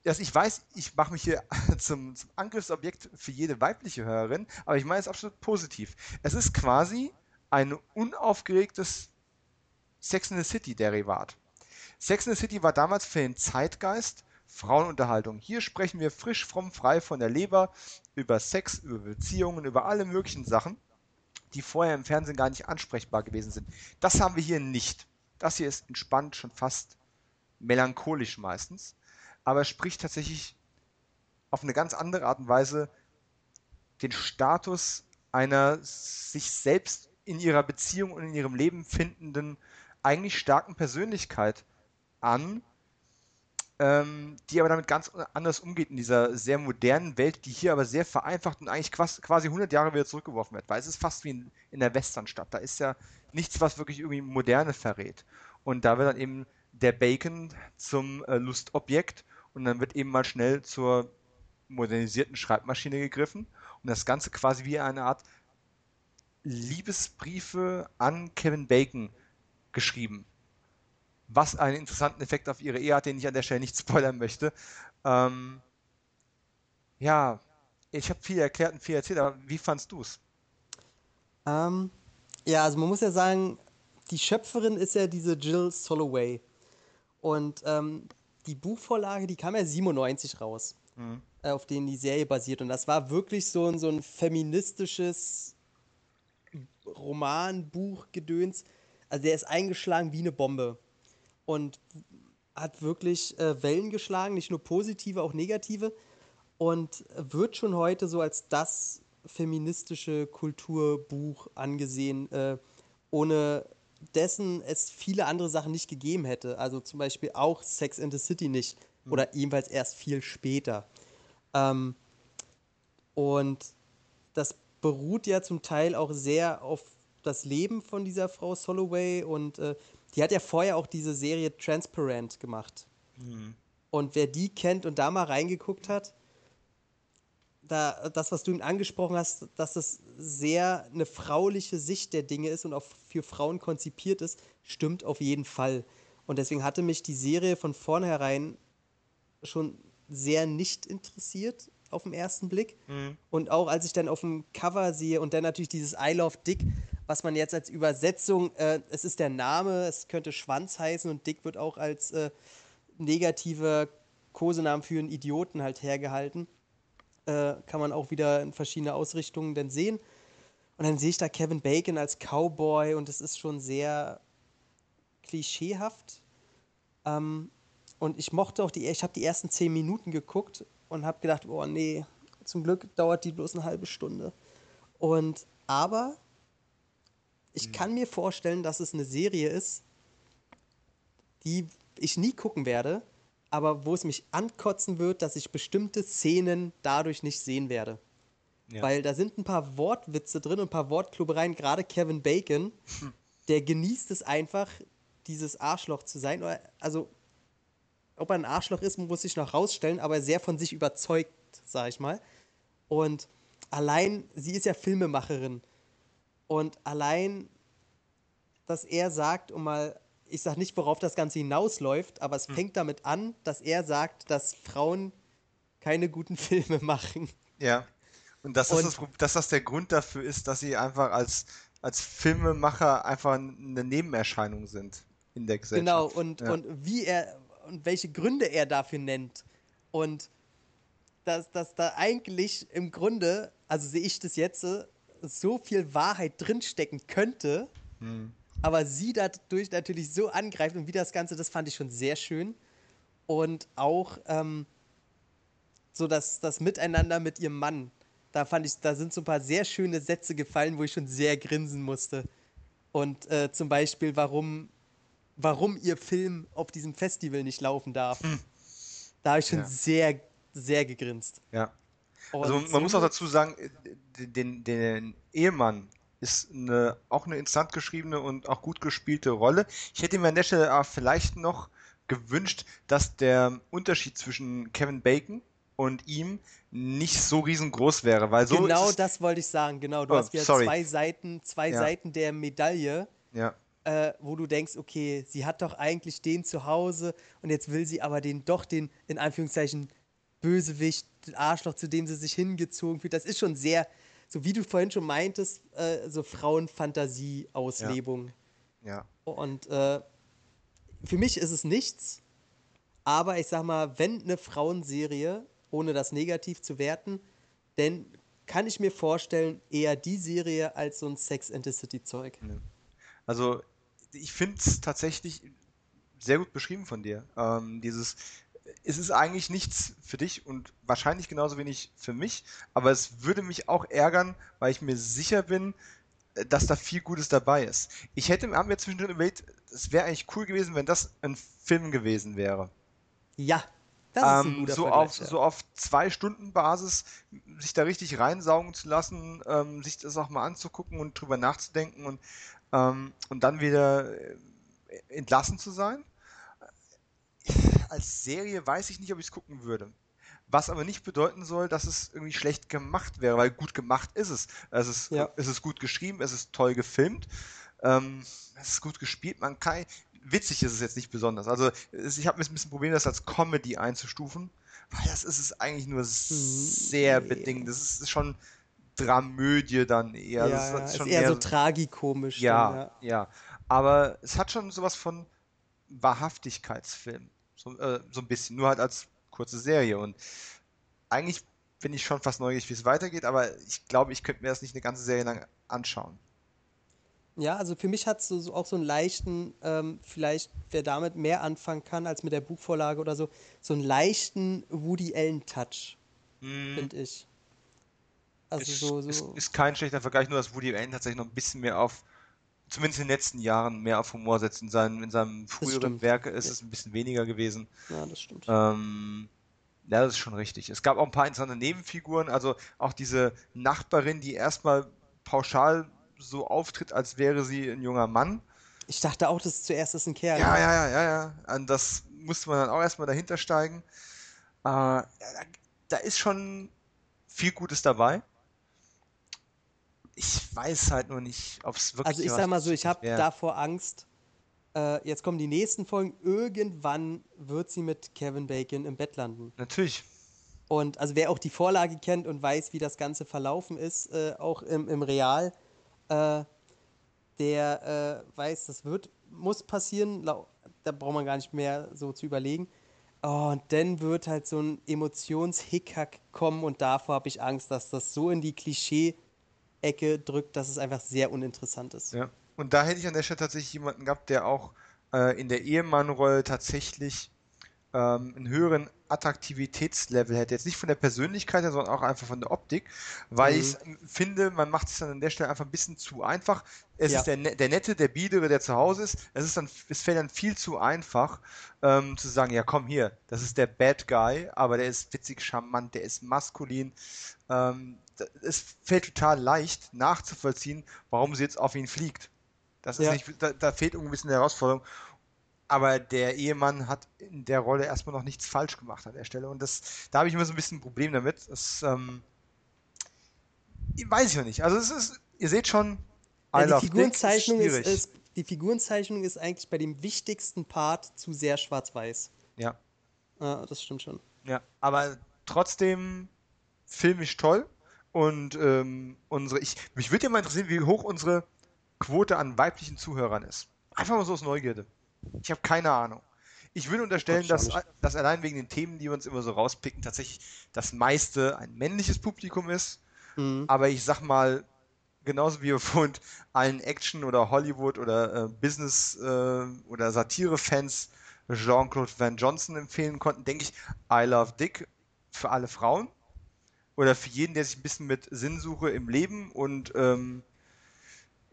dass ich weiß, ich mache mich hier zum, zum, Angriffsobjekt für jede weibliche Hörerin, aber ich meine es absolut positiv. Es ist quasi ein unaufgeregtes Sex in the City Derivat. Sex in the City war damals für den Zeitgeist Frauenunterhaltung. Hier sprechen wir frisch, fromm, frei von der Leber über Sex, über Beziehungen, über alle möglichen Sachen, die vorher im Fernsehen gar nicht ansprechbar gewesen sind. Das haben wir hier nicht. Das hier ist entspannt, schon fast melancholisch meistens aber er spricht tatsächlich auf eine ganz andere Art und Weise den Status einer sich selbst in ihrer Beziehung und in ihrem Leben findenden, eigentlich starken Persönlichkeit an, ähm, die aber damit ganz anders umgeht in dieser sehr modernen Welt, die hier aber sehr vereinfacht und eigentlich quasi 100 Jahre wieder zurückgeworfen wird, weil es ist fast wie in, in der Westernstadt. Da ist ja nichts, was wirklich irgendwie Moderne verrät. Und da wird dann eben der Bacon zum äh, Lustobjekt und dann wird eben mal schnell zur modernisierten Schreibmaschine gegriffen und das Ganze quasi wie eine Art Liebesbriefe an Kevin Bacon geschrieben. Was einen interessanten Effekt auf ihre Ehe hat, den ich an der Stelle nicht spoilern möchte. Ähm, ja, ich habe viel erklärt und viel erzählt, aber wie fandst du es? Ähm, ja, also man muss ja sagen, die Schöpferin ist ja diese Jill Soloway. Und ähm, die Buchvorlage, die kam ja 97 raus, mhm. äh, auf denen die Serie basiert. Und das war wirklich so ein, so ein feministisches Roman-Buch-Gedöns. Also der ist eingeschlagen wie eine Bombe. Und hat wirklich äh, Wellen geschlagen, nicht nur positive, auch negative. Und wird schon heute so als das feministische Kulturbuch angesehen, äh, ohne dessen es viele andere Sachen nicht gegeben hätte. Also zum Beispiel auch Sex in the City nicht. Mhm. Oder ebenfalls erst viel später. Ähm, und das beruht ja zum Teil auch sehr auf das Leben von dieser Frau Soloway und äh, die hat ja vorher auch diese Serie Transparent gemacht. Mhm. Und wer die kennt und da mal reingeguckt hat, da, das, was du ihm angesprochen hast, dass das sehr eine frauliche Sicht der Dinge ist und auch für Frauen konzipiert ist, stimmt auf jeden Fall. Und deswegen hatte mich die Serie von vornherein schon sehr nicht interessiert auf den ersten Blick. Mhm. Und auch als ich dann auf dem Cover sehe und dann natürlich dieses I Love Dick, was man jetzt als Übersetzung, äh, es ist der Name, es könnte Schwanz heißen und Dick wird auch als äh, negativer Kosenamen für einen Idioten halt hergehalten äh, kann man auch wieder in verschiedene Ausrichtungen dann sehen. Und dann sehe ich da Kevin Bacon als Cowboy und es ist schon sehr klischeehaft. Ähm, und ich mochte auch die, ich habe die ersten zehn Minuten geguckt und habe gedacht, oh nee, zum Glück dauert die bloß eine halbe Stunde. Und aber ich mhm. kann mir vorstellen, dass es eine Serie ist, die ich nie gucken werde, aber wo es mich ankotzen wird, dass ich bestimmte Szenen dadurch nicht sehen werde. Ja. Weil da sind ein paar Wortwitze drin und ein paar Wortklubbereien, gerade Kevin Bacon, hm. der genießt es einfach, dieses Arschloch zu sein. Also, ob er ein Arschloch ist, muss ich noch rausstellen, aber sehr von sich überzeugt, sag ich mal. Und allein, sie ist ja Filmemacherin. Und allein, dass er sagt, um mal ich sage nicht, worauf das Ganze hinausläuft, aber es hm. fängt damit an, dass er sagt, dass Frauen keine guten Filme machen. Ja. Und dass, und, das, dass das der Grund dafür ist, dass sie einfach als, als Filmemacher einfach eine Nebenerscheinung sind in der Gesellschaft. Genau, und, ja. und wie er und welche Gründe er dafür nennt. Und dass, dass da eigentlich im Grunde, also sehe ich das jetzt, so viel Wahrheit drinstecken könnte. Hm aber sie dadurch natürlich so angreift und wie das Ganze, das fand ich schon sehr schön. Und auch ähm, so das, das Miteinander mit ihrem Mann. Da fand ich, da sind so ein paar sehr schöne Sätze gefallen, wo ich schon sehr grinsen musste. Und äh, zum Beispiel, warum, warum ihr Film auf diesem Festival nicht laufen darf. Hm. Da habe ich schon ja. sehr, sehr gegrinst. Ja. Also man muss auch dazu sagen, äh, den, den Ehemann ist eine, auch eine interessant geschriebene und auch gut gespielte Rolle. Ich hätte mir an der Stelle vielleicht noch gewünscht, dass der Unterschied zwischen Kevin Bacon und ihm nicht so riesengroß wäre, weil so genau das wollte ich sagen. Genau, du oh, hast ja sorry. zwei Seiten, zwei ja. Seiten der Medaille. Ja. Äh, wo du denkst, okay, sie hat doch eigentlich den zu Hause und jetzt will sie aber den doch den in Anführungszeichen Bösewicht, den Arschloch, zu dem sie sich hingezogen fühlt. Das ist schon sehr, so wie du vorhin schon meintest, äh, so Frauenfantasie-Auslebung. Ja. ja. Und äh, für mich ist es nichts, aber ich sag mal, wenn eine Frauenserie, ohne das negativ zu werten, denn kann ich mir vorstellen, eher die Serie als so ein Sex and the City Zeug. Also, ich finde es tatsächlich sehr gut beschrieben von dir. Ähm, dieses, es ist eigentlich nichts für dich und wahrscheinlich genauso wenig für mich, aber es würde mich auch ärgern, weil ich mir sicher bin, dass da viel Gutes dabei ist. Ich hätte, haben wir zwischendrin überlegt, es wäre eigentlich cool gewesen, wenn das ein Film gewesen wäre. Ja, das ist ein ähm, guter so auf ja. so auf zwei Stunden Basis sich da richtig reinsaugen zu lassen, ähm, sich das auch mal anzugucken und drüber nachzudenken und ähm, und dann wieder äh, entlassen zu sein. Als Serie weiß ich nicht, ob ich es gucken würde. Was aber nicht bedeuten soll, dass es irgendwie schlecht gemacht wäre, weil gut gemacht ist es. Es ist, ja. es ist gut geschrieben, es ist toll gefilmt, ähm, es ist gut gespielt. Man kann, witzig ist es jetzt nicht besonders. Also ich habe ein bisschen Probleme, das als Comedy einzustufen, weil das ist es eigentlich nur sehr nee. bedingt. Das ist schon Dramödie dann eher. Ja, das ist, schon eher, eher so tragikomisch. Ja, dann, ja, ja. Aber es hat schon sowas von Wahrhaftigkeitsfilm. So, äh, so ein bisschen, nur halt als kurze Serie. Und eigentlich bin ich schon fast neugierig, wie es weitergeht, aber ich glaube, ich könnte mir das nicht eine ganze Serie lang anschauen. Ja, also für mich hat es so, auch so einen leichten, ähm, vielleicht wer damit mehr anfangen kann als mit der Buchvorlage oder so, so einen leichten Woody Allen-Touch, mm. finde ich. Also ist, so, so. Ist, ist, kein schlechter Vergleich, nur dass Woody Allen tatsächlich noch ein bisschen mehr auf, zumindest in den letzten Jahren, mehr auf Humor setzt. In seinem, in seinem früheren Werk ist ja. es ein bisschen weniger gewesen. Ja, das stimmt. Ähm, ja, das ist schon richtig. Es gab auch ein paar interessante Nebenfiguren, also auch diese Nachbarin, die erstmal pauschal so auftritt, als wäre sie ein junger Mann. Ich dachte auch, dass zuerst ist ein Kerl. Ja, ja, ja, ja, ja. Und das musste man dann auch erstmal dahinter steigen. Äh, da ist schon viel Gutes dabei. Ich weiß halt nur nicht, ob es wirklich. Also ich sag mal so, ich habe davor Angst. Äh, jetzt kommen die nächsten Folgen. Irgendwann wird sie mit Kevin Bacon im Bett landen. Natürlich. Und also wer auch die Vorlage kennt und weiß, wie das Ganze verlaufen ist, äh, auch im, im Real, äh, der äh, weiß, das wird, muss passieren, da braucht man gar nicht mehr so zu überlegen. Oh, und dann wird halt so ein Emotionshickhack kommen und davor habe ich Angst, dass das so in die Klischee-Ecke drückt, dass es einfach sehr uninteressant ist. Ja, und da hätte ich an der Stelle tatsächlich jemanden gehabt, der auch äh, in der Ehemannrolle tatsächlich ähm, einen höheren Attraktivitätslevel hätte. Jetzt nicht von der Persönlichkeit her, sondern auch einfach von der Optik, weil mhm. ich finde, man macht es dann an der Stelle einfach ein bisschen zu einfach. Es ja. ist der, der Nette, der Biedere, der zu Hause ist. Es ist dann, es fällt dann viel zu einfach, ähm, zu sagen, ja komm hier, das ist der Bad Guy, aber der ist witzig, charmant, der ist maskulin. Ähm, es fällt total leicht nachzuvollziehen, warum sie jetzt auf ihn fliegt. Das ist ja. nicht, da, da fehlt irgendwie ein bisschen die Herausforderung aber der Ehemann hat in der Rolle erstmal noch nichts falsch gemacht an der Stelle. Und das, da habe ich immer so ein bisschen ein Problem damit. Das, ähm, weiß ich noch nicht. Also es ist, ihr seht schon, I ja, die Figurenzeichnung ist, ist, ist, die Figurenzeichnung ist eigentlich bei dem wichtigsten Part zu sehr schwarz-weiß. Ja. ja. Das stimmt schon. Ja, aber trotzdem filmisch toll. Und ähm, unsere, ich, mich würde ja mal interessieren, wie hoch unsere Quote an weiblichen Zuhörern ist. Einfach mal so aus Neugierde. Ich habe keine Ahnung. Ich würde unterstellen, dass, dass allein wegen den Themen, die wir uns immer so rauspicken, tatsächlich das meiste ein männliches Publikum ist. Mhm. Aber ich sag mal, genauso wie wir vorhin allen Action- oder Hollywood- oder äh, Business- äh, oder Satire-Fans Jean-Claude Van Johnson empfehlen konnten, denke ich, I Love Dick für alle Frauen. Oder für jeden, der sich ein bisschen mit Sinnsuche im Leben und ähm,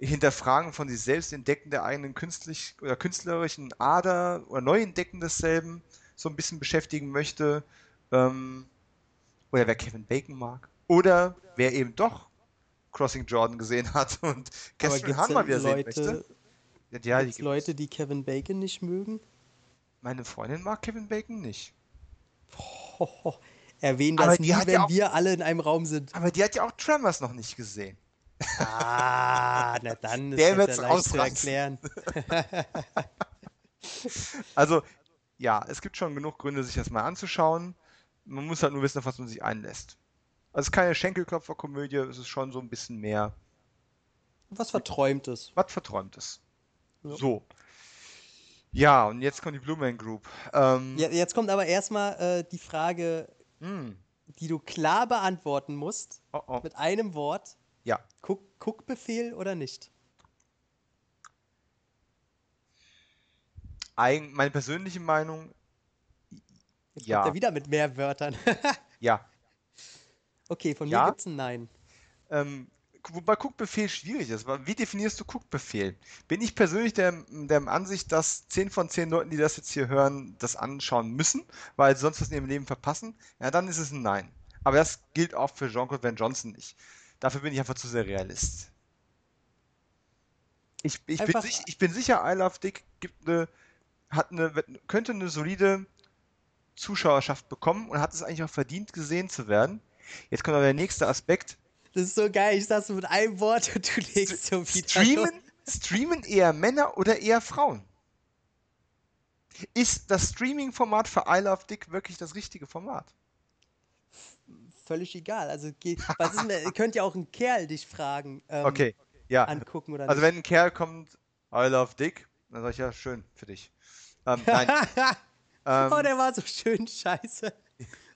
Hinterfragen von sich selbst, Entdecken der eigenen künstlich oder künstlerischen Ader oder Neuentdecken desselben so ein bisschen beschäftigen möchte. Ähm, oder wer Kevin Bacon mag oder wer eben doch Crossing Jordan gesehen hat und Catherine Hahn mal wieder Leute, sehen möchte. Ja, ja, die. Leute, die Kevin Bacon nicht mögen? Meine Freundin mag Kevin Bacon nicht. Hoho, erwähnen das nie, wenn ja auch- wir alle in einem Raum sind. Aber die hat ja auch Tremors noch nicht gesehen. Ah, na dann ist Der wird's ja leicht zu erklären. Also, ja, es gibt schon genug Gründe, sich das mal anzuschauen. Man muss halt nur wissen, auf was man sich einlässt. Also, es ist keine Schenkelklopferkomödie, es ist schon so ein bisschen mehr Was Verträumtes. was Verträumtes. Ja. So. Ja, und jetzt kommt die Blue Man Group. Ähm, Ja, jetzt kommt aber erstmal äh, die Frage, hm, die du klar beantworten musst, oh, oh. mit einem Wort. Ja, Guck, Guckbefehl oder nicht? Eigen, meine persönliche Meinung, Jetzt Ja. kommt er wieder mit mehr Wörtern. ja. okay, von Ja? mir gibt's ein Nein. Ähm, wobei Cook-Befehl schwierig ist. Wie definierst du Cook-Befehl? Bin ich persönlich der, der Ansicht, dass 10 von 10 Leuten, die das jetzt hier hören, das anschauen müssen, weil sie sonst was in ihrem Leben verpassen? Ja, dann ist es ein Nein. Aber das gilt auch für Jean-Claude Van Johnson nicht. Dafür bin ich einfach zu sehr Realist. Ich, ich, bin, sich, ich bin sicher, I Love Dick gibt eine, hat eine, könnte eine solide Zuschauerschaft bekommen und hat es eigentlich auch verdient, gesehen zu werden. Jetzt kommt aber der nächste Aspekt. Das ist so geil. Ich sag's mit einem Wort und du legst so wieder. Streamen, streamen eher Männer oder eher Frauen? Ist das Streaming-Format für I Love Dick wirklich das richtige Format? Völlig egal. Also, geh- was ist denn, könnt ja auch ein Kerl dich fragen, ähm, Okay, ja. angucken oder Also nicht. wenn ein Kerl kommt, I Love Dick, dann sag ich ja, schön für dich. Ähm, nein, ähm, oh, der war so schön scheiße.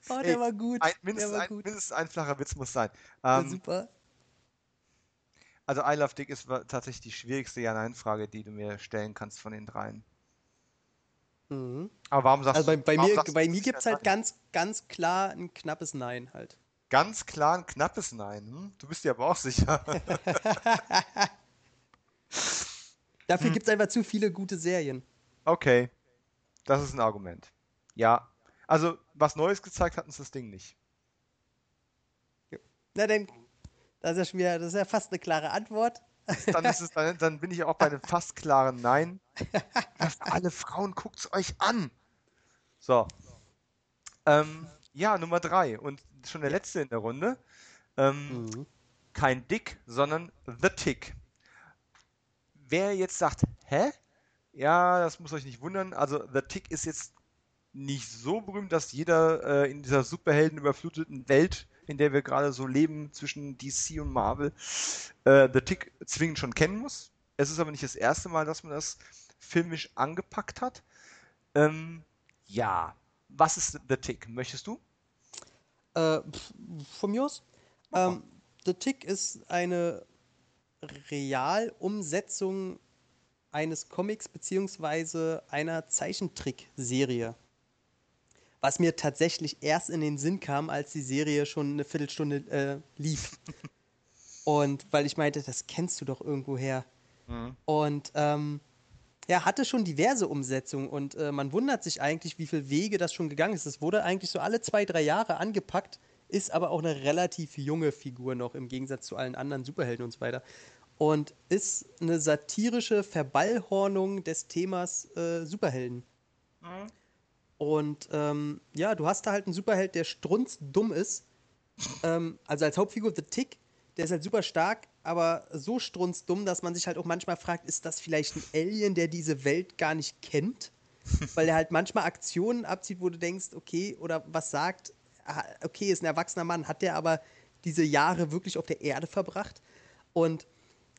Oh, der ey, war gut. ein, der mindestens, war ein, gut. mindestens ein flacher Witz muss sein. Ähm, super. also I Love Dick ist tatsächlich die schwierigste Ja-Nein-Frage, die du mir stellen kannst von den dreien. Mhm. Aber warum sagst Also bei, du, bei mir, du, bei das mir ist gibt's ja halt Nein? ganz, ganz klar ein knappes Nein halt. Ganz klar ein knappes Nein. Hm? Du bist dir aber auch sicher. Dafür Hm. gibt's einfach zu viele gute Serien. Okay, das ist ein Argument. Ja, also was Neues gezeigt hat uns das Ding nicht. Na denn, das ist ja schon wieder, das ist ja fast eine klare Antwort. Dann, es, dann, dann bin ich auch bei einem fast klaren Nein. Alle Frauen guckt's euch an. So. Ähm, ja, Nummer drei und schon der letzte in der Runde. Ähm, Mhm. kein Dick, sondern The Tick. Wer jetzt sagt, hä? Ja, das muss euch nicht wundern. Also The Tick ist jetzt nicht so berühmt, dass jeder äh, in dieser superheldenüberfluteten Welt, in der wir gerade so leben, zwischen DC und Marvel, äh, The Tick zwingend schon kennen muss. Es ist aber nicht das erste Mal, dass man das filmisch angepackt hat. Ähm, ja, was ist The Tick? Möchtest du? Äh, von mir aus. Ähm, The Tick ist eine Realumsetzung eines Comics beziehungsweise einer Zeichentrickserie. Was mir tatsächlich erst in den Sinn kam, als die Serie schon eine Viertelstunde äh, lief. Und weil ich meinte, das kennst du doch irgendwoher. Und ähm, ja, hatte schon diverse Umsetzungen und äh, man wundert sich eigentlich, wie viele Wege das schon gegangen ist. Es wurde eigentlich so alle zwei, drei Jahre angepackt, ist aber auch eine relativ junge Figur noch im Gegensatz zu allen anderen Superhelden und so weiter. Und ist eine satirische Verballhornung des Themas äh, Superhelden. Und ähm, ja, du hast da halt einen Superheld, der strunzdumm ist. Ähm, also als Hauptfigur The Tick, der ist halt super stark, aber so strunzdumm, dass man sich halt auch manchmal fragt, ist das vielleicht ein Alien, der diese Welt gar nicht kennt? Weil er halt manchmal Aktionen abzieht, wo du denkst, okay, oder was sagt, ah, okay, ist ein erwachsener Mann, hat der aber diese Jahre wirklich auf der Erde verbracht? Und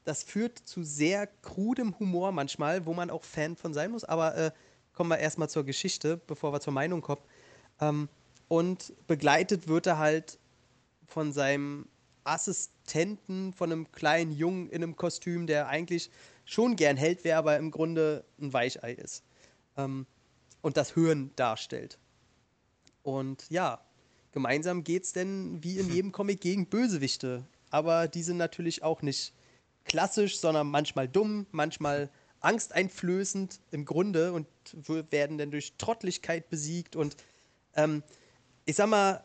das führt zu sehr krudem Humor manchmal, wo man auch Fan von sein muss. Aber äh, kommen wir erstmal zur Geschichte, bevor wir zur Meinung kommen. Ähm, und begleitet wird er halt von seinem Assistenten, von einem kleinen Jungen in einem Kostüm, der eigentlich schon gern Held wäre, aber im Grunde ein Weichei ist. Ähm, und das Hören darstellt. Und ja, gemeinsam geht's denn wie in jedem Comic gegen Bösewichte. Aber die sind natürlich auch nicht klassisch, sondern manchmal dumm, manchmal angsteinflößend im Grunde und werden dann durch Trottlichkeit besiegt. Und ähm, ich sag mal,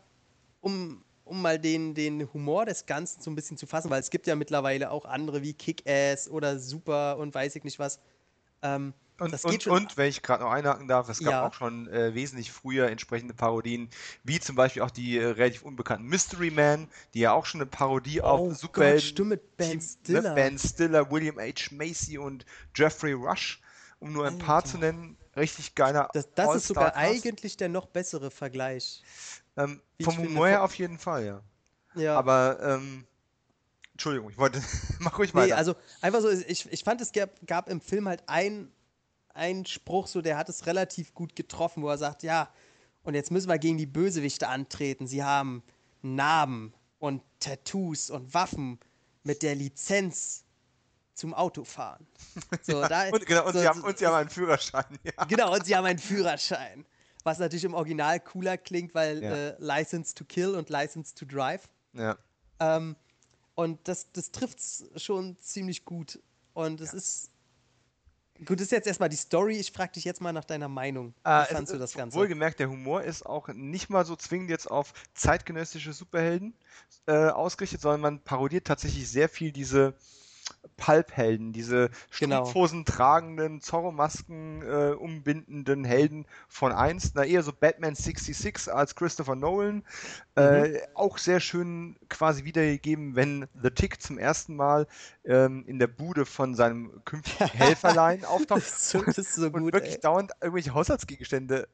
um um mal den, den Humor des Ganzen so ein bisschen zu fassen, weil es gibt ja mittlerweile auch andere wie Kick-Ass oder Super und weiß ich nicht was. Ähm, und, und, und wenn ich gerade noch einhaken darf, es gab Ja. auch schon äh, wesentlich früher entsprechende Parodien, wie zum Beispiel auch die äh, relativ unbekannten Mystery Man, die ja auch schon eine Parodie oh auf Superhelden stimmt mit Ben Team- Stiller. Ne? Ben Stiller, William H. Macy und Jeffrey Rush, um nur ein paar Alter. zu nennen. Richtig geiler Das, das ist sogar eigentlich der noch bessere Vergleich. Ähm, vom Humor her auf jeden Fall, ja. Ja. Aber, ähm, Entschuldigung, ich wollte, mach ruhig Nee, weiter. also einfach so, ich, ich fand, es gab, gab im Film halt ein- einen Spruch, so, der hat es relativ gut getroffen, wo er sagt, ja, und jetzt müssen wir gegen die Bösewichte antreten. Sie haben Narben und Tattoos und Waffen mit der Lizenz zum Autofahren. So, da, und, genau, und, so, sie haben, und sie haben einen Führerschein, ja. Genau, und sie haben einen Führerschein. Was natürlich im Original cooler klingt, weil Ja. äh, License to Kill und License to Drive. ja. Ähm, und das, das trifft es schon ziemlich gut. Und es ist. Gut, das ist jetzt erstmal die Story. Ich frage dich jetzt mal nach deiner Meinung. Wie Äh, fandst du das Ganze? Wohlgemerkt, der Humor ist auch nicht mal so zwingend jetzt auf zeitgenössische Superhelden äh, ausgerichtet, sondern man parodiert tatsächlich sehr viel diese Pulp-Helden, diese Genau. Strumpfhosen tragenden, Zorro-Masken äh, umbindenden Helden von einst. Na, eher so Batman 66 als Christopher Nolan. Äh, auch sehr schön quasi wiedergegeben, wenn The Tick zum ersten Mal ähm, in der Bude von seinem künftigen Helferlein auftaucht das ist so, das ist so und gut. wirklich Ey. dauernd irgendwelche Haushaltsgegenstände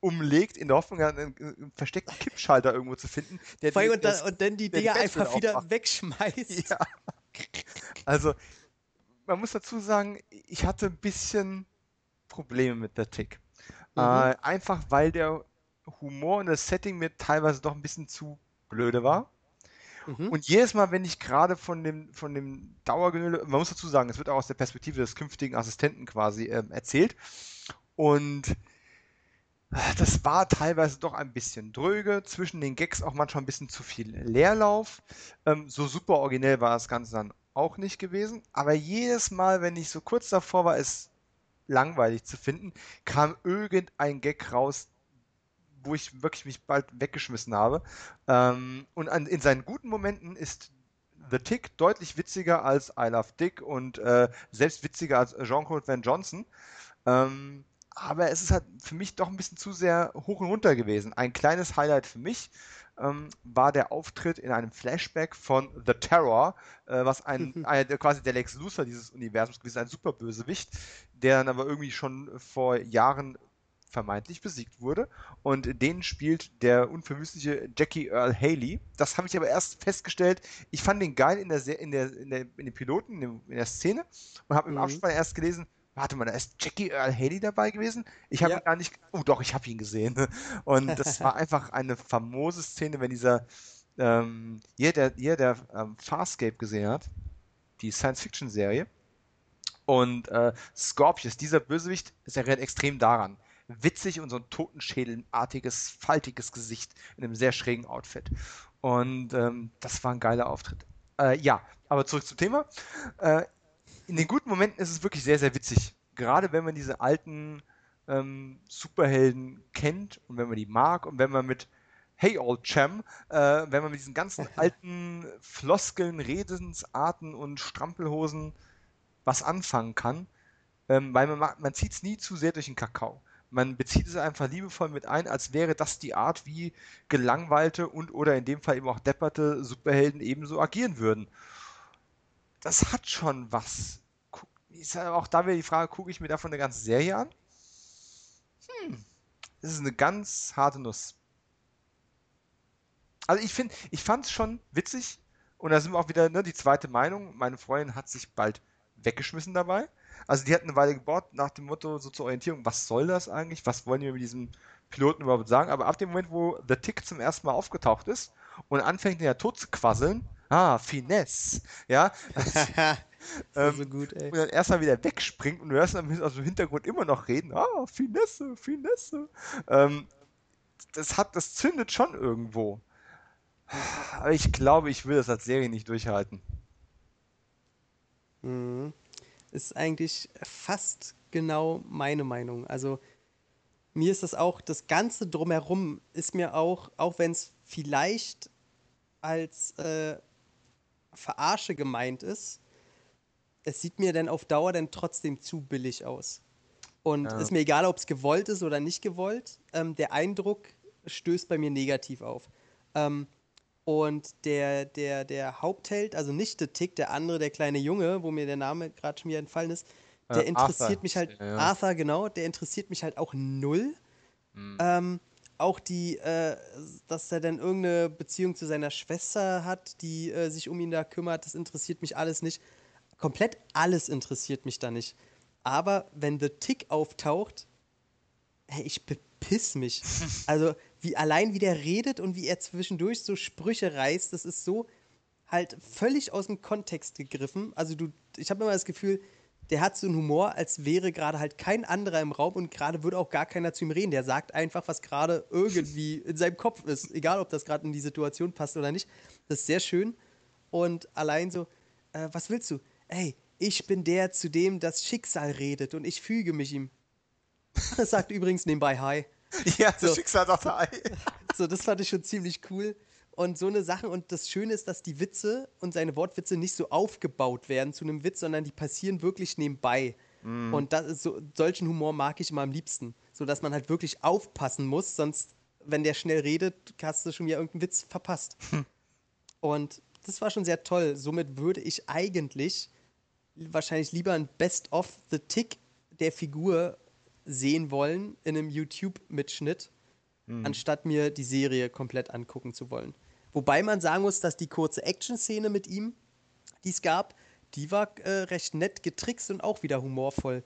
umlegt, in der Hoffnung, einen, versteckten Kippschalter irgendwo zu finden. Der die- und, dann, das- und dann die der Dinger einfach wieder wegschmeißt. Ja. Also, man muss dazu sagen, ich hatte ein bisschen Probleme mit der Tick. Mhm. Äh, einfach weil der Humor und das Setting mir teilweise doch ein bisschen zu blöde war. Mhm. Und jedes Mal, wenn ich gerade von dem, von dem Dauergenöle, man muss dazu sagen, es wird auch aus der Perspektive des künftigen Assistenten quasi ähm, erzählt. Und äh, das war teilweise doch ein bisschen dröge, zwischen den Gags auch manchmal ein bisschen zu viel Leerlauf. Ähm, so super originell war das Ganze dann auch nicht gewesen. Aber jedes Mal, wenn ich so kurz davor war, es langweilig zu finden, kam irgendein Gag raus, wo ich wirklich mich bald weggeschmissen habe. Ähm, und an, in seinen guten Momenten ist The Tick deutlich witziger als I Love Dick und äh, selbst witziger als Jean-Claude Van Johnson. Ähm, aber es ist halt für mich doch ein bisschen zu sehr hoch und runter gewesen. Ein kleines Highlight für mich ähm, war der Auftritt in einem Flashback von The Terror, äh, was ein, ein quasi der Lex Luthor dieses Universums gewesen, ist, ein Superbösewicht, der dann aber irgendwie schon vor Jahren vermeintlich besiegt wurde. Und den spielt der unverwüstliche Jackie Earl Haley. Das habe ich aber erst festgestellt. Ich fand den geil in der, Se- in der, in der, in den Piloten, in der Szene und habe im Mhm. Abspann erst gelesen, warte mal, da ist Jackie Earl Haley dabei gewesen? Ich habe Ja. ihn gar nicht, oh doch, ich habe ihn gesehen. Und das war einfach eine famose Szene, wenn dieser, ähm, jeder, der, jeder, der ähm, Farscape gesehen hat, die Science-Fiction-Serie, und äh, Scorpius, dieser Bösewicht, ist erinnert extrem daran. Witzig und so ein totenschädelartiges, faltiges Gesicht in einem sehr schrägen Outfit. Und ähm, das war ein geiler Auftritt. Äh, ja, aber zurück zum Thema. Äh, in den guten Momenten ist es wirklich sehr, sehr witzig. Gerade wenn man diese alten ähm, Superhelden kennt und wenn man die mag und wenn man mit Hey Old Cham, äh, wenn man mit diesen ganzen alten Floskeln, Redensarten und Strampelhosen was anfangen kann, ähm, weil man, ma- man zieht es nie zu sehr durch den Kakao. Man bezieht es einfach liebevoll mit ein, als wäre das die Art, wie gelangweilte und oder in dem Fall eben auch depperte Superhelden ebenso agieren würden. Das hat schon was. Guck- auch da wieder die Frage, gucke ich mir davon eine ganze Serie an? Hm, das ist eine ganz harte Nuss. Also ich finde, ich fand es schon witzig und da sind wir auch wieder, ne, die zweite Meinung. Meine Freundin hat sich bald weggeschmissen dabei. Also die hat eine Weile gebaut nach dem Motto so zur Orientierung, was soll das eigentlich? Was wollen wir mit diesem Piloten überhaupt sagen? Aber ab dem Moment, wo The Tick zum ersten Mal aufgetaucht ist und anfängt, den ja tot zu quasseln, ah, Finesse, ja, das ist ähm, so gut, ey. und dann erstmal wieder wegspringt und du hörst dann aus dem Hintergrund immer noch reden, ah, Finesse, Finesse. Ähm, das hat, das zündet schon irgendwo. Aber ich glaube, ich will das als Serie nicht durchhalten. Mhm. Ist eigentlich fast genau meine Meinung. Also mir ist das auch, das Ganze drumherum ist mir auch, auch wenn es vielleicht als äh, Verarsche gemeint ist, es sieht mir dann auf Dauer dann trotzdem zu billig aus. Und Ja. ist mir egal, ob es gewollt ist oder nicht gewollt, ähm, der Eindruck stößt bei mir negativ auf. Ähm, und der, der, der Hauptheld, also nicht der Tick, der andere, der kleine Junge, wo mir der Name gerade schon wieder entfallen ist, der Äh, interessiert Arthur mich halt, der, ja. Arthur, genau, der interessiert mich halt auch null. Hm. Ähm, auch die, äh, dass er dann irgendeine Beziehung zu seiner Schwester hat, die äh, sich um ihn da kümmert, das interessiert mich alles nicht. Komplett alles interessiert mich da nicht. Aber wenn The Tick auftaucht, hey, ich bepiss mich. Also, wie allein wie der redet und wie er zwischendurch so Sprüche reißt, das ist so halt völlig aus dem Kontext gegriffen. Also, du, ich habe immer das Gefühl, der hat so einen Humor, als wäre gerade halt kein anderer im Raum und gerade würde auch gar keiner zu ihm reden. Der sagt einfach, was gerade irgendwie in seinem Kopf ist. Egal, ob das gerade in die Situation passt oder nicht. Das ist sehr schön. Und allein so, äh, was willst du? Ey, ich bin der, zu dem das Schicksal redet und ich füge mich ihm. Das sagt übrigens nebenbei Hi. Ja, das So. Schicksal sagt Ei. So, das fand ich schon ziemlich cool. Und so eine Sache, und das Schöne ist, dass die Witze und seine Wortwitze nicht so aufgebaut werden zu einem Witz, sondern die passieren wirklich nebenbei. Und das ist so, solchen Humor mag ich immer am liebsten. So dass man halt wirklich aufpassen muss, sonst, wenn der schnell redet, hast du schon wieder irgendeinen Witz verpasst. Und das war schon sehr toll. Somit würde ich eigentlich wahrscheinlich lieber ein Best-of The Tick der Figur sehen wollen in einem YouTube-Mitschnitt, anstatt mir die Serie komplett angucken zu wollen. Wobei man sagen muss, dass die kurze Action-Szene mit ihm, die es gab, die war äh, recht nett getrickst und auch wieder humorvoll.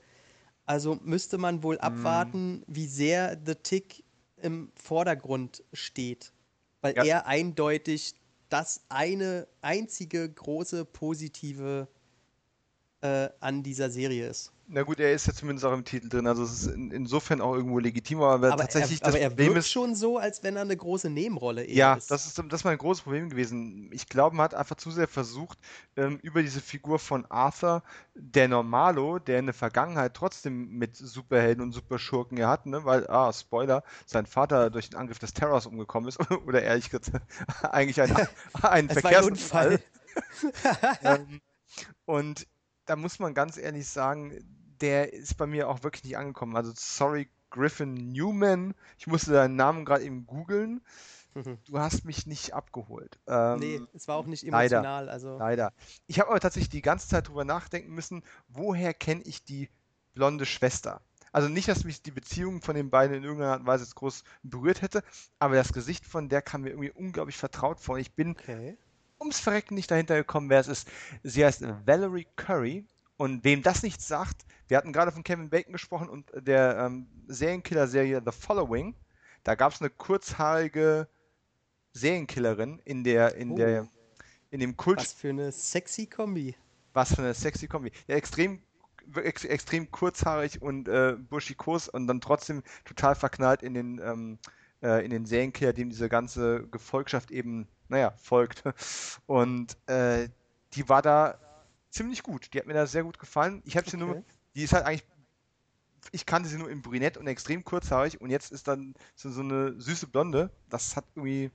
Also müsste man wohl abwarten, wie sehr The Tick im Vordergrund steht. Weil Ja. er eindeutig das eine einzige große positive äh, an dieser Serie ist. Na gut, er ist ja zumindest auch im Titel drin, also es ist in, insofern auch irgendwo legitim, aber, Aber, tatsächlich er, aber das er Problem wirkt ist, schon so, als wenn er eine große Nebenrolle eher ja, ist. das ist, das ist mein großes Problem gewesen. Ich glaube, man hat einfach zu sehr versucht, ähm, über diese Figur von Arthur, der Normalo, der eine Vergangenheit trotzdem mit Superhelden und Superschurken ja hat, ne, weil, ah, Spoiler, sein Vater durch den Angriff des Terrors umgekommen ist, oder ehrlich gesagt, eigentlich ein, ein Verkehrsunfall. Unfall. ähm, und da muss man ganz ehrlich sagen, der ist bei mir auch wirklich nicht angekommen. Also sorry, Griffin Newman. Ich musste deinen Namen gerade eben googeln. Du hast mich nicht abgeholt. Ähm, nee, es war auch nicht leider. emotional. Also, Leider. Ich habe aber tatsächlich die ganze Zeit drüber nachdenken müssen, woher kenne ich die blonde Schwester? Also nicht, dass mich die Beziehung von den beiden in irgendeiner Art und Weise jetzt groß berührt hätte, aber das Gesicht von der kam mir irgendwie unglaublich vertraut vor. Und ich bin okay. ums Verrecken nicht dahinter gekommen, wer es ist. Sie heißt Valerie Curry. Und wem das nichts sagt, wir hatten gerade von Kevin Bacon gesprochen und der ähm, Serienkiller-Serie The Following. Da gab es eine kurzhaarige Serienkillerin in der, in Oh. der, in dem Kult, Was für eine sexy Kombi. was für eine sexy Kombi. Ja, extrem, ex, extrem kurzhaarig und äh, buschikos und dann trotzdem total verknallt in den, ähm, äh, in den Serienkiller, dem diese ganze Gefolgschaft eben, naja, folgt. Und äh, die war da ziemlich gut. Die hat mir da sehr gut gefallen. Ich habe sie nur, Okay. die ist halt eigentlich, ich kannte sie nur im Brünett und extrem kurzhaarig und jetzt ist dann so, so eine süße Blonde. Das hat irgendwie,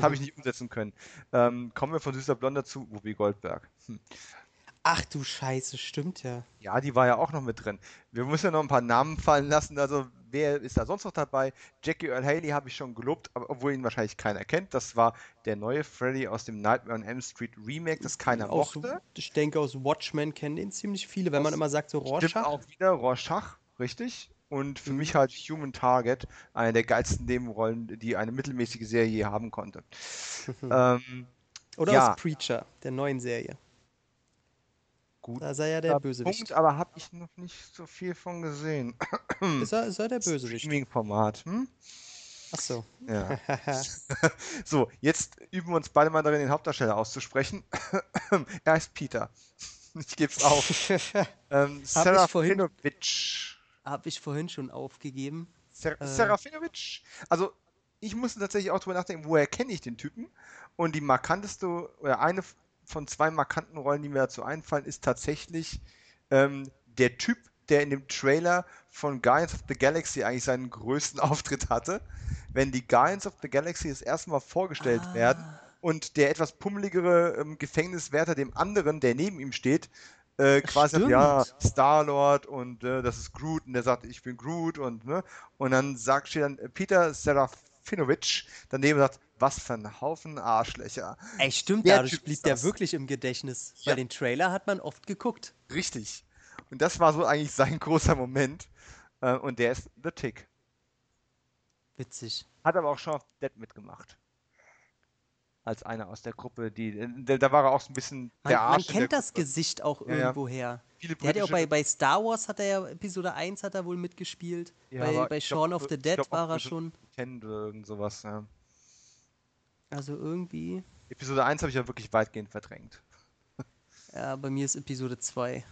habe ich nicht umsetzen können. Ähm, kommen wir von süßer Blonde zu Whoopi Goldberg. Hm. Ach du Scheiße, stimmt ja. Ja, die war ja auch noch mit drin. Wir müssen ja noch ein paar Namen fallen lassen. Also, wer ist da sonst noch dabei? Jackie Earl Haley habe ich schon gelobt, obwohl ihn wahrscheinlich keiner kennt. Das war der neue Freddy aus dem Nightmare on Elm Street Remake, das keiner Aus, mochte. ich denke, aus Watchmen kennen den ziemlich viele, wenn man Aus- immer sagt, so Stimmt Rorschach. auch wieder Rorschach, richtig. Und für Mhm. mich halt Human Target, eine der geilsten Nebenrollen, die eine mittelmäßige Serie je haben konnte. ähm, Oder ja. aus Preacher, der neuen Serie. Gut. Da sei ja der Bösewicht. Punkt, aber habe ich noch nicht so viel von gesehen. Ist er, ist er der Bösewicht? Streaming-Format. Hm? Ach so. Ja. So, jetzt üben wir uns beide mal darin, den Hauptdarsteller auszusprechen. er heißt Peter. Ich gebe es auf. Ähm, Serafinovic. Habe ich vorhin schon aufgegeben. Ser Äh. Serafinovic. Also, ich musste tatsächlich auch drüber nachdenken, woher kenne ich den Typen? Und die markanteste, oder eine von zwei markanten Rollen, die mir dazu einfallen, ist tatsächlich ähm, der Typ, der in dem Trailer von Guardians of the Galaxy eigentlich seinen größten Auftritt hatte. Wenn die Guardians of the Galaxy das erste Mal vorgestellt Ah. werden und der etwas pummeligere ähm, Gefängniswärter dem anderen, der neben ihm steht, äh, quasi sagt, ja, Star-Lord und äh, das ist Groot und der sagt, ich bin Groot und ne, und dann sagt steht dann Peter Serafinovic daneben sagt, was für ein Haufen Arschlöcher. Ey, stimmt, der dadurch blieb der wirklich im Gedächtnis. Ja. Weil den Trailer hat man oft geguckt. Richtig. Und das war so eigentlich sein großer Moment. Äh, und der ist The Tick. Witzig. Hat aber auch schon auf Dead mitgemacht. Als einer aus der Gruppe, die. Da, da war er auch so ein bisschen man, der Arsch. Man kennt das Gruppe. Gesicht auch ja, irgendwoher. Ja. der hat ja auch bei, bei Star Wars hat er ja, Episode 1 hat er wohl mitgespielt. Ja, bei, bei Shaun glaub, of the Dead war er schon. Kennt irgend sowas, ja. Also irgendwie. Episode 1 habe ich ja wirklich weitgehend verdrängt. Ja, bei mir ist Episode 2.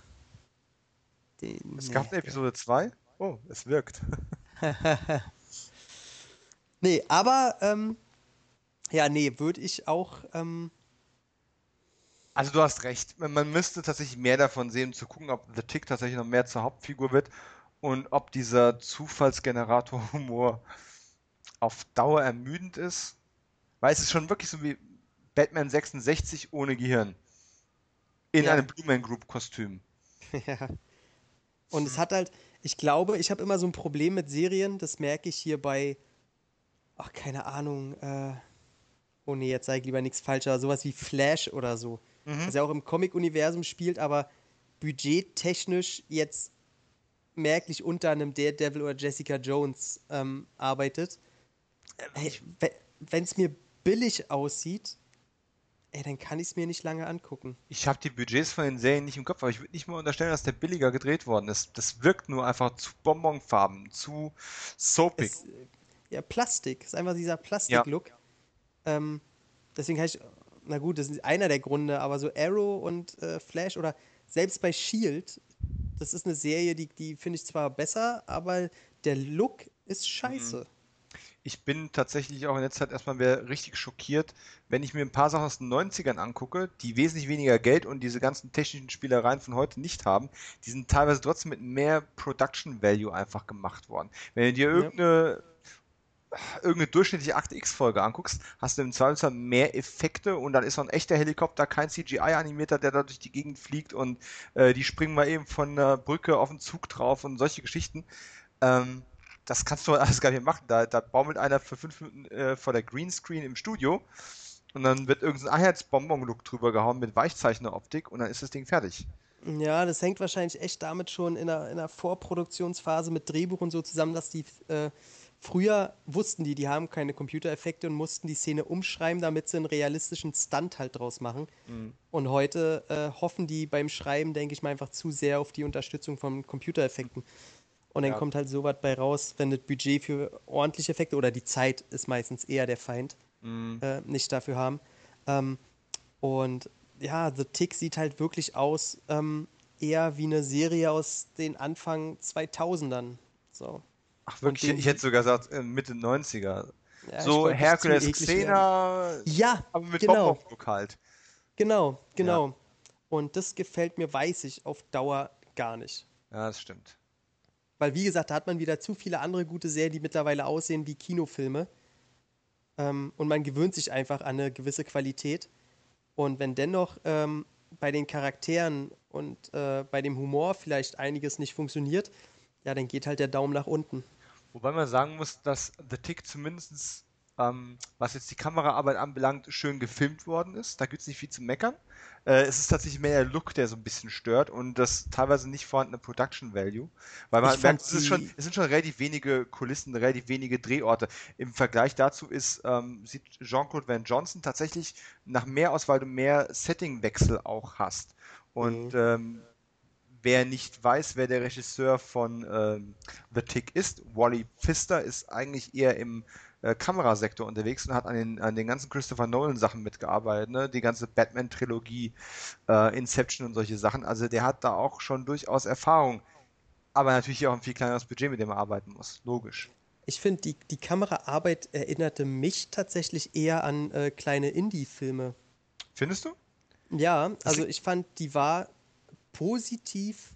Den, es gab eine Episode 2? Oh, es wirkt. nee, aber ähm, ja, nee, würde ich auch. Ähm, also du hast recht. Man müsste tatsächlich mehr davon sehen, um zu gucken, ob The Tick tatsächlich noch mehr zur Hauptfigur wird und ob dieser Zufallsgenerator-Humor auf Dauer ermüdend ist. Weil es ist schon wirklich so wie Batman 66 ohne Gehirn. In ja. einem Blue Man Group Kostüm. ja. Und es hat halt, ich glaube, ich habe immer so ein Problem mit Serien, das merke ich hier bei, ach, keine Ahnung, äh, oh nee, jetzt sage ich lieber nichts falscher, sowas wie Flash oder so. Mhm. Was ja auch im Comic-Universum spielt, aber budgettechnisch jetzt merklich unter einem Daredevil oder Jessica Jones ähm, arbeitet. Hey, Wenn es mir billig aussieht, ey, dann kann ich es mir nicht lange angucken. Ich habe die Budgets von den Serien nicht im Kopf, aber ich würde nicht mal unterstellen, dass der billiger gedreht worden ist. Das wirkt nur einfach zu Bonbonfarben, zu soapig. Es, ja, Plastik. Ist einfach dieser Plastik-Look. Ja. Ähm, deswegen habe ich, na gut, das ist einer der Gründe, aber so Arrow und äh, Flash oder selbst bei Shield, das ist eine Serie, die, die finde ich zwar besser, aber der Look ist scheiße. Mhm ich bin tatsächlich auch in letzter Zeit erstmal wieder richtig schockiert, wenn ich mir ein paar Sachen aus den 90ern angucke, die wesentlich weniger Geld und diese ganzen technischen Spielereien von heute nicht haben, die sind teilweise trotzdem mit mehr Production Value einfach gemacht worden. Wenn du dir irgendeine ja. Irgendeine durchschnittliche Akte X-Folge anguckst, hast du im Zweifelsfall mehr Effekte und dann ist so ein echter Helikopter, kein CGI-Animator, der da durch die Gegend fliegt und äh, die springen mal eben von der Brücke auf den Zug drauf und solche Geschichten. Ähm, das kannst du alles gar nicht machen. Da, da baumelt einer für fünf Minuten äh, vor der Greenscreen im Studio und dann wird irgendein Einheitsbonbon-Look drüber gehauen mit Weichzeichner-Optik und dann ist das Ding fertig. Ja, das hängt wahrscheinlich echt damit schon in der, in der Vorproduktionsphase mit Drehbuch und so zusammen, dass die äh, früher wussten die, die haben keine Computereffekte und mussten die Szene umschreiben, damit sie einen realistischen Stunt halt draus machen. Mhm. Und heute äh, hoffen die beim Schreiben, denke ich mal, einfach zu sehr auf die Unterstützung von Computereffekten. Und dann ja. kommt halt so was bei raus, wenn das Budget für ordentliche Effekte oder die Zeit ist meistens eher der Feind, mhm. äh, nicht dafür haben. Ähm, und ja, The Tick sieht halt wirklich aus ähm, eher wie eine Serie aus den Anfang 2000ern. So. Ach wirklich? Den, ich hätte sogar gesagt äh, Mitte 90er. Ja, so Hercules Xena, ja, aber mit genau. halt. Genau, genau. Ja. Und das gefällt mir, weiß ich, auf Dauer gar nicht. Ja, das stimmt. Weil, wie gesagt, da hat man wieder zu viele andere gute Serien, die mittlerweile aussehen wie Kinofilme. Ähm, und man gewöhnt sich einfach an eine gewisse Qualität. Und wenn dennoch ähm, bei den Charakteren und äh, bei dem Humor vielleicht einiges nicht funktioniert, ja, dann geht halt der Daumen nach unten. Wobei man sagen muss, dass The Tick zumindest, ähm, was jetzt die Kameraarbeit anbelangt, schön gefilmt worden ist. Da gibt es nicht viel zu meckern. Äh, es ist tatsächlich mehr der Look, der so ein bisschen stört und das teilweise nicht vorhandene Production Value. Weil man merkt, es, ist schon, es sind schon relativ wenige Kulissen, relativ wenige Drehorte. Im Vergleich dazu ist, ähm, sieht Jean-Claude Van Johnson tatsächlich nach mehr aus, weil du mehr Settingwechsel auch hast. Und mhm. ähm, wer nicht weiß, wer der Regisseur von ähm, The Tick ist, Wally Pfister ist eigentlich eher im äh, Kamerasektor unterwegs und hat an den, an den ganzen Christopher Nolan Sachen mitgearbeitet, ne? die ganze Batman-Trilogie, äh, Inception und solche Sachen. Also der hat da auch schon durchaus Erfahrung, aber natürlich auch ein viel kleineres Budget, mit dem er arbeiten muss, logisch. Ich finde, die, die Kameraarbeit erinnerte mich tatsächlich eher an äh, kleine Indie-Filme. Findest du? Ja, also ich fand, die war positiv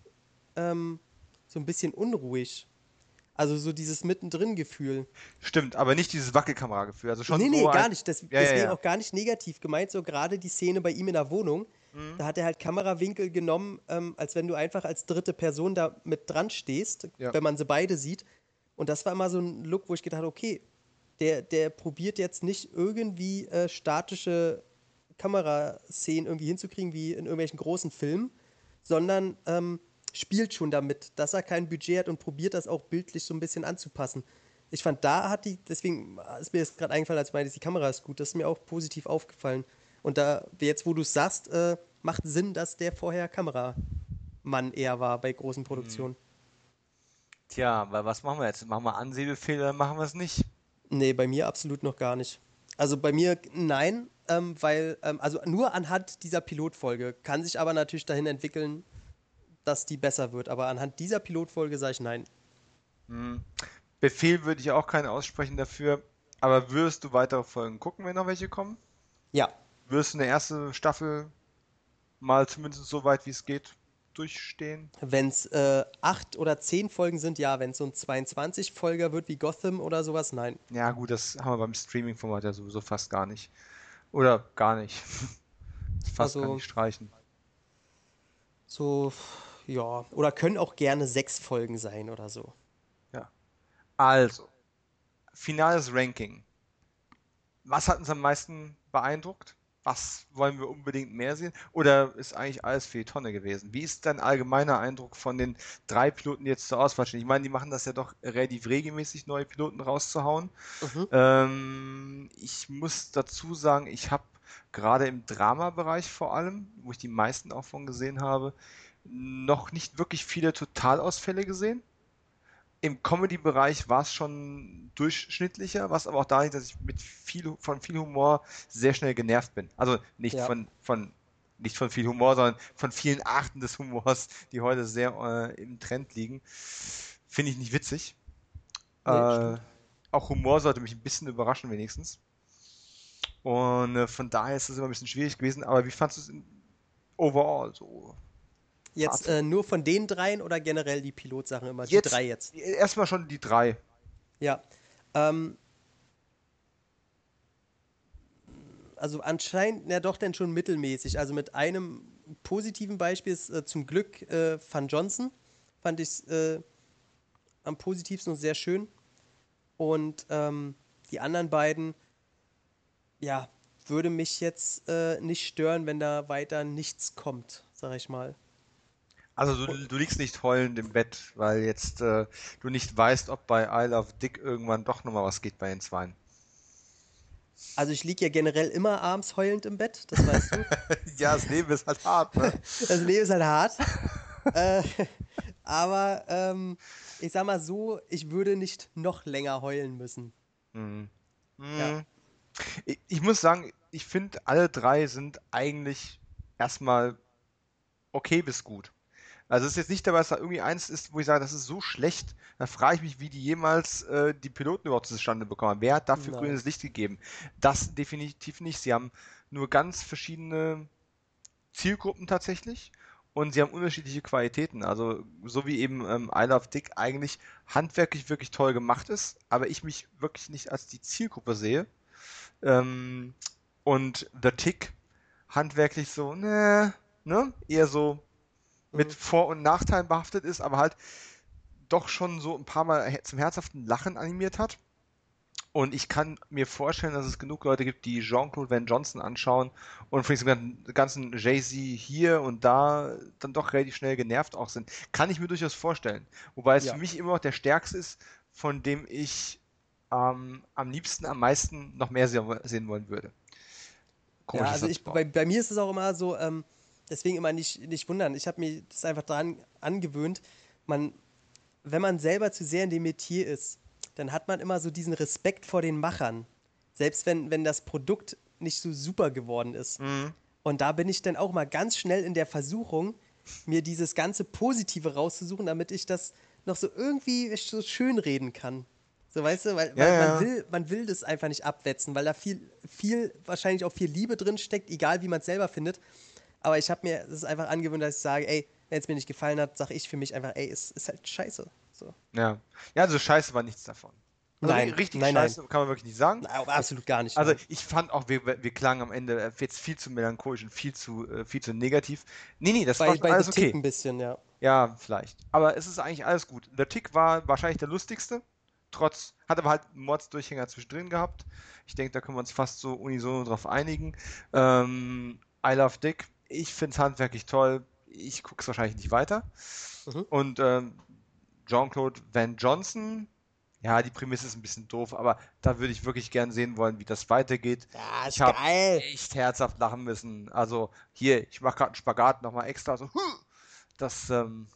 ähm, so ein bisschen unruhig. Also so dieses Mittendrin-Gefühl. Stimmt, aber nicht dieses Wackelkamera-Gefühl. Also schon nee, nee, gar nicht. Das, Ja, ja, deswegen ja. auch gar nicht negativ gemeint. So gerade die Szene bei ihm in der Wohnung, Mhm. da hat er halt Kamerawinkel genommen, ähm, als wenn du einfach als dritte Person da mit dran stehst, Ja. wenn man sie beide sieht. Und das war immer so ein Look, wo ich gedacht habe, okay, der, der probiert jetzt nicht irgendwie äh, statische Kameraszenen irgendwie hinzukriegen, wie in irgendwelchen großen Filmen, sondern ähm, spielt schon damit, dass er kein Budget hat und probiert das auch bildlich so ein bisschen anzupassen. Ich fand, da hat die, deswegen ist mir jetzt gerade eingefallen, als du meintest, die Kamera ist gut, das ist mir auch positiv aufgefallen. Und da, jetzt wo du es sagst, äh, macht Sinn, dass der vorher Kameramann eher war bei großen Produktionen. Tja, weil was machen wir jetzt? Machen wir Ansehbefehle, dann machen wir es nicht. Nee, bei mir absolut noch gar nicht. Also bei mir nein, ähm, weil, ähm, also nur anhand dieser Pilotfolge kann sich aber natürlich dahin entwickeln, dass die besser wird. Aber anhand dieser Pilotfolge sage ich nein. Befehl würde ich auch keinen aussprechen dafür. Aber wirst du weitere Folgen gucken, wenn noch welche kommen? Ja, Wirst du eine erste Staffel mal zumindest so weit wie es geht durchstehen? wenn es äh, acht oder zehn Folgen sind, ja. Wenn es so ein 22-Folger wird wie Gotham oder sowas, nein. Ja, gut, das haben wir beim Streaming-Format ja sowieso fast gar nicht. Oder gar nicht. fast Also- kann ich streichen. So, ja. Oder können auch gerne sechs Folgen sein oder so. Ja. Also, finales Ranking. Was hat uns am meisten beeindruckt? Was wollen wir unbedingt mehr sehen? Oder ist eigentlich alles für die Tonne gewesen? Wie ist dein allgemeiner Eindruck von den drei Piloten, die jetzt zur Auswahl stehen? Ich meine, die machen das ja doch relativ regelmäßig, neue Piloten rauszuhauen. Mhm. Ähm, ich muss dazu sagen, ich habe gerade im Drama-Bereich vor allem, wo ich die meisten auch von gesehen habe, noch nicht wirklich viele Totalausfälle gesehen. Im Comedy-Bereich war es schon durchschnittlicher, was aber auch dahin, dass ich mit viel, von viel Humor sehr schnell genervt bin. Also nicht Ja. von, von, nicht von viel Humor, sondern von vielen Arten des Humors, die heute sehr äh, im Trend liegen. Finde ich nicht witzig. Nee, äh, auch Humor sollte mich ein bisschen überraschen, wenigstens. Und äh, von daher ist es immer ein bisschen schwierig gewesen. Aber wie fandest du es overall so? Jetzt äh, nur von den dreien oder generell die Pilotsachen immer? Jetzt- die drei jetzt. Erstmal schon die drei. Ja. Ähm, also anscheinend, ja doch, denn schon mittelmäßig. Also mit einem positiven Beispiel ist äh, zum Glück äh, Van Johnson. Fand ich äh, am positivsten und sehr schön. Und ähm, die anderen beiden, ja, würde mich jetzt äh, nicht stören, wenn da weiter nichts kommt, sag ich mal. Also du, du liegst nicht heulend im Bett, weil jetzt äh, du nicht weißt, ob bei I Love Dick irgendwann doch nochmal was geht bei den Zweien. Also ich liege ja generell immer abends heulend im Bett, das weißt du. ja, das Leben ist halt hart. Ne? Das Leben ist halt hart. äh, aber ähm, ich sag mal so, ich würde nicht noch länger heulen müssen. Mhm. Ja. Mhm. Ich, ich muss sagen, ich finde, alle drei sind eigentlich erstmal okay bis gut. Also es ist jetzt nicht dabei, dass da irgendwie eins ist, wo ich sage, das ist so schlecht, da frage ich mich, wie die jemals äh, die Piloten überhaupt zustande bekommen haben. Wer hat dafür Nein. grünes Licht gegeben? Das definitiv nicht. Sie haben nur ganz verschiedene Zielgruppen tatsächlich und sie haben unterschiedliche Qualitäten. Also so wie eben ähm, I Love Dick eigentlich handwerklich wirklich toll gemacht ist, aber ich mich wirklich nicht als die Zielgruppe sehe. Ähm, und The Tick handwerklich so, ne, ne, eher so mit Mhm. Vor- und Nachteilen behaftet ist, aber halt doch schon so ein paar Mal zum herzhaften Lachen animiert hat. Und ich kann mir vorstellen, dass es genug Leute gibt, die Jean-Claude Van Johnson anschauen und von diesem ganzen Jay-Z hier und da dann doch relativ schnell genervt auch sind. Kann ich mir durchaus vorstellen. Wobei es Ja. für mich immer noch der stärkste ist, von dem ich ähm, am liebsten, am meisten noch mehr se- sehen wollen würde. Ja, Komischer also ich, bei, bei mir ist es auch immer so, ähm, deswegen immer nicht, nicht wundern. Ich habe mir das einfach daran angewöhnt, man, wenn man selber zu sehr in dem Metier ist, dann hat man immer so diesen Respekt vor den Machern. Selbst wenn, wenn das Produkt nicht so super geworden ist. Mhm. Und da bin ich dann auch mal ganz schnell in der Versuchung, mir dieses ganze Positive rauszusuchen, damit ich das noch so irgendwie so schön reden kann. So, weißt du, weil, Ja, weil ja. man, will, man will das einfach nicht abwetzen, weil da viel, viel, wahrscheinlich auch viel Liebe drin steckt, egal wie man es selber findet. Aber ich habe mir das einfach angewöhnt, dass ich sage, ey, wenn es mir nicht gefallen hat, sage ich für mich einfach, ey, es ist halt scheiße. So. Ja. Ja, also scheiße war nichts davon. Also Nein, richtig nein, scheiße kann man wirklich nicht sagen. Na, absolut gar nicht. Also nein. ich fand auch, wir, wir klangen am Ende jetzt viel zu melancholisch und viel zu, äh, viel zu negativ. Nee, nee, das bei, war bei alles The okay. Tick ein bisschen, ja. Ja, vielleicht. Aber es ist eigentlich alles gut. The Tick war wahrscheinlich der lustigste. Trotz, hat aber halt einen Mordsdurchhänger zwischendrin gehabt. Ich denke, da können wir uns fast so unisono drauf einigen. Ähm, I Love Dick. Ich finde es handwerklich toll. Ich gucke es wahrscheinlich nicht weiter. Mhm. Und ähm, Jean-Claude Van Johnson. Ja, die Prämisse ist ein bisschen doof, aber da würde ich wirklich gern sehen wollen, wie das weitergeht. Ja, Ich habe echt herzhaft lachen müssen. Also hier, ich mache gerade einen Spagat nochmal extra. So, das, ähm,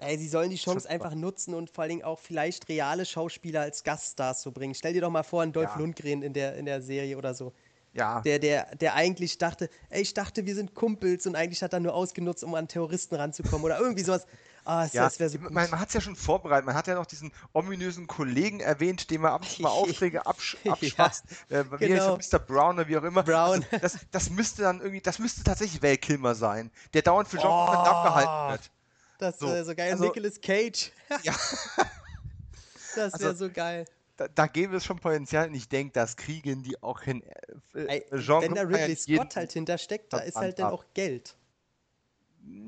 Ey, sie sollen die Chance einfach nutzen und vor allen Dingen auch vielleicht reale Schauspieler als Gaststars zu bringen. Stell dir doch mal vor, einen Dolph Ja. Lundgren in der, in der Serie oder so. Ja, Der, der, der eigentlich dachte, ey, ich dachte, wir sind Kumpels und eigentlich hat er nur ausgenutzt, um an Terroristen ranzukommen oder irgendwie sowas. Ah, das, ja. wäre so man, man hat es ja schon vorbereitet. Man hat ja noch diesen ominösen Kollegen erwähnt, dem er ab und zu mal Aufträge absch Ja, abschwatzt. äh, wie genau. heißt er, Mr. Brown oder wie auch immer. Brown. Also, das, das müsste dann irgendwie, das müsste tatsächlich Val Kilmer sein, der dauernd für Jean Oh. Van Damme gehalten wird. Das so, wäre so geil. also- Nicolas Cage. Ja. Das wäre Also, so geil. Da, da gäbe es schon Potenzial und ich denke, das kriegen die auch hin. Äh, äh, wenn da Ridley Scott halt hintersteckt, da ist halt dann auch Geld.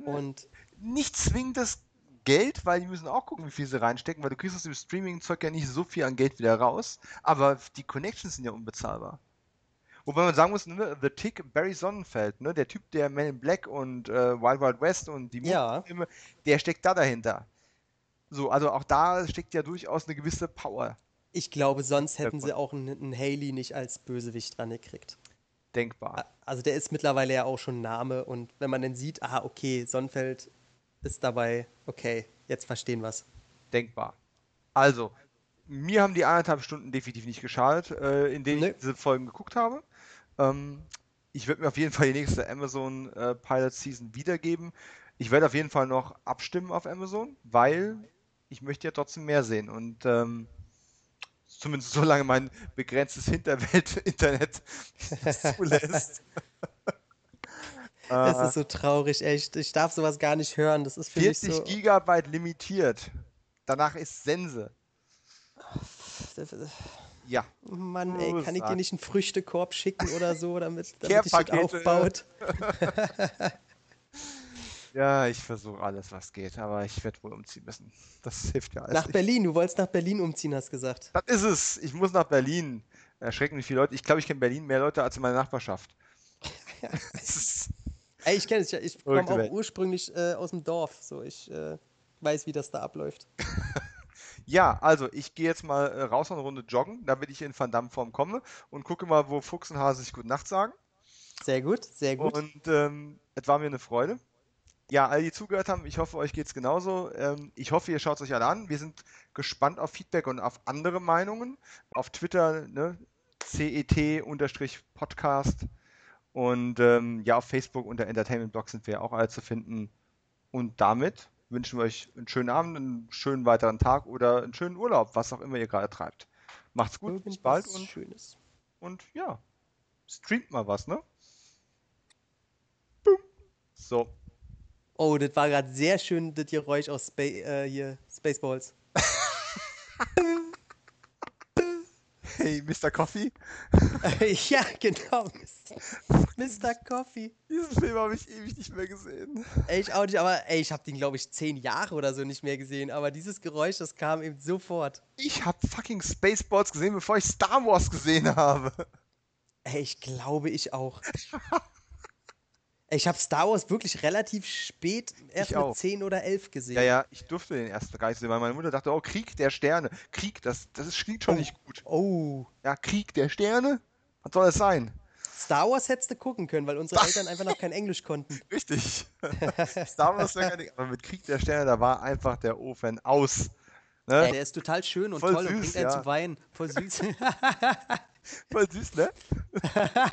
Und nicht zwingendes Geld, weil die müssen auch gucken, wie viel sie reinstecken, weil du kriegst aus dem Streaming-Zeug ja nicht so viel an Geld wieder raus, aber die Connections sind ja unbezahlbar. Wobei man sagen muss, ne, The Tick, Barry Sonnenfeld, ne, der Typ, der Man in Black und äh, Wild Wild West und die Ja. Filme, der steckt da dahinter. So, also auch da steckt ja durchaus eine gewisse Power ich glaube, sonst hätten sie auch einen, einen Haley nicht als Bösewicht dran gekriegt. denkbar. Also der ist mittlerweile ja auch schon Name und wenn man dann sieht, aha, okay, Sonnenfeld ist dabei, okay, jetzt verstehen wir's. Denkbar. Also, mir haben die anderthalb Stunden definitiv nicht geschadet, äh, in denen Nö. ich diese Folgen geguckt habe. Ähm, ich werde mir auf jeden Fall die nächste Amazon äh, Pilot Season wiedergeben. Ich werde auf jeden Fall noch abstimmen auf Amazon, weil ich möchte ja trotzdem mehr sehen und ähm, zumindest solange mein begrenztes Hinterwelt-Internet zulässt. Das Äh, ist so traurig, echt. Ich darf sowas gar nicht hören. Das ist für mich 40 so. Gigabyte limitiert. Danach ist Sense. Ja. Mann, ey, kann ich dir nicht einen Früchtekorb schicken oder so, damit, damit sich das aufbaut? Ja, ich versuche alles, was geht, aber ich werde wohl umziehen müssen. Das hilft ja alles Nach nicht. Berlin, du wolltest nach Berlin umziehen, hast gesagt. Das ist es. Ich muss nach Berlin. Erschrecken wie viele Leute. Ich glaube, ich kenne Berlin mehr Leute als in meiner Nachbarschaft. Ey, ich kenne es ja. Ich komme auch ursprünglich äh, aus dem Dorf. So, ich äh, weiß, wie das da abläuft. ja, also ich gehe jetzt mal äh, raus und eine Runde joggen, damit ich in Van Damme Form komme und gucke mal, wo Fuchs und Hase sich Gute Nacht sagen. Sehr gut, sehr gut. Und ähm, es war mir eine Freude. Ja, alle, die zugehört haben, ich hoffe, euch geht es genauso. Ähm, ich hoffe, ihr schaut es euch alle an. Wir sind gespannt auf Feedback und auf andere Meinungen. Auf Twitter, ne, CET-Podcast. Und ähm, ja, auf Facebook unter Entertainment Blog sind wir auch alle zu finden. Und damit wünschen wir euch einen schönen Abend, einen schönen weiteren Tag oder einen schönen Urlaub, was auch immer ihr gerade treibt. Macht's gut, bis bald Irgendwas und, Schönes. und ja, streamt mal was, ne? Boom. So. Oh, das war gerade sehr schön, das Geräusch aus Spa äh, hier, Spaceballs. Hey, Mr. Coffee. ja, genau. Mr. Coffee. Diesen Film habe ich ewig nicht mehr gesehen. Ey, ich auch nicht, aber ey, ich habe den, glaube ich, zehn Jahre oder so nicht mehr gesehen. Aber dieses Geräusch, das kam eben sofort. Ich habe fucking Spaceballs gesehen, bevor ich Star Wars gesehen habe. Ey, ich glaube, ich auch. Ich habe Star Wars wirklich relativ spät, erst Ich mit auch. 10 oder 11 gesehen. Ja, ja, ich durfte den erst gar nicht sehen, weil meine Mutter dachte, oh, Krieg der Sterne. Krieg, das, das ist, klingt schon Oh. nicht gut. Oh, Ja, Krieg der Sterne? Was soll das sein? Star Wars hättest du gucken können, weil unsere Eltern einfach noch kein Englisch konnten. Richtig. Star Wars wäre gar nicht, aber mit Krieg der Sterne, da war einfach der Ofen aus. Ne? Ey, der ist total schön und Voll toll und süß, bringt einen ja. zum Weinen. Voll süß. Voll süß, ne?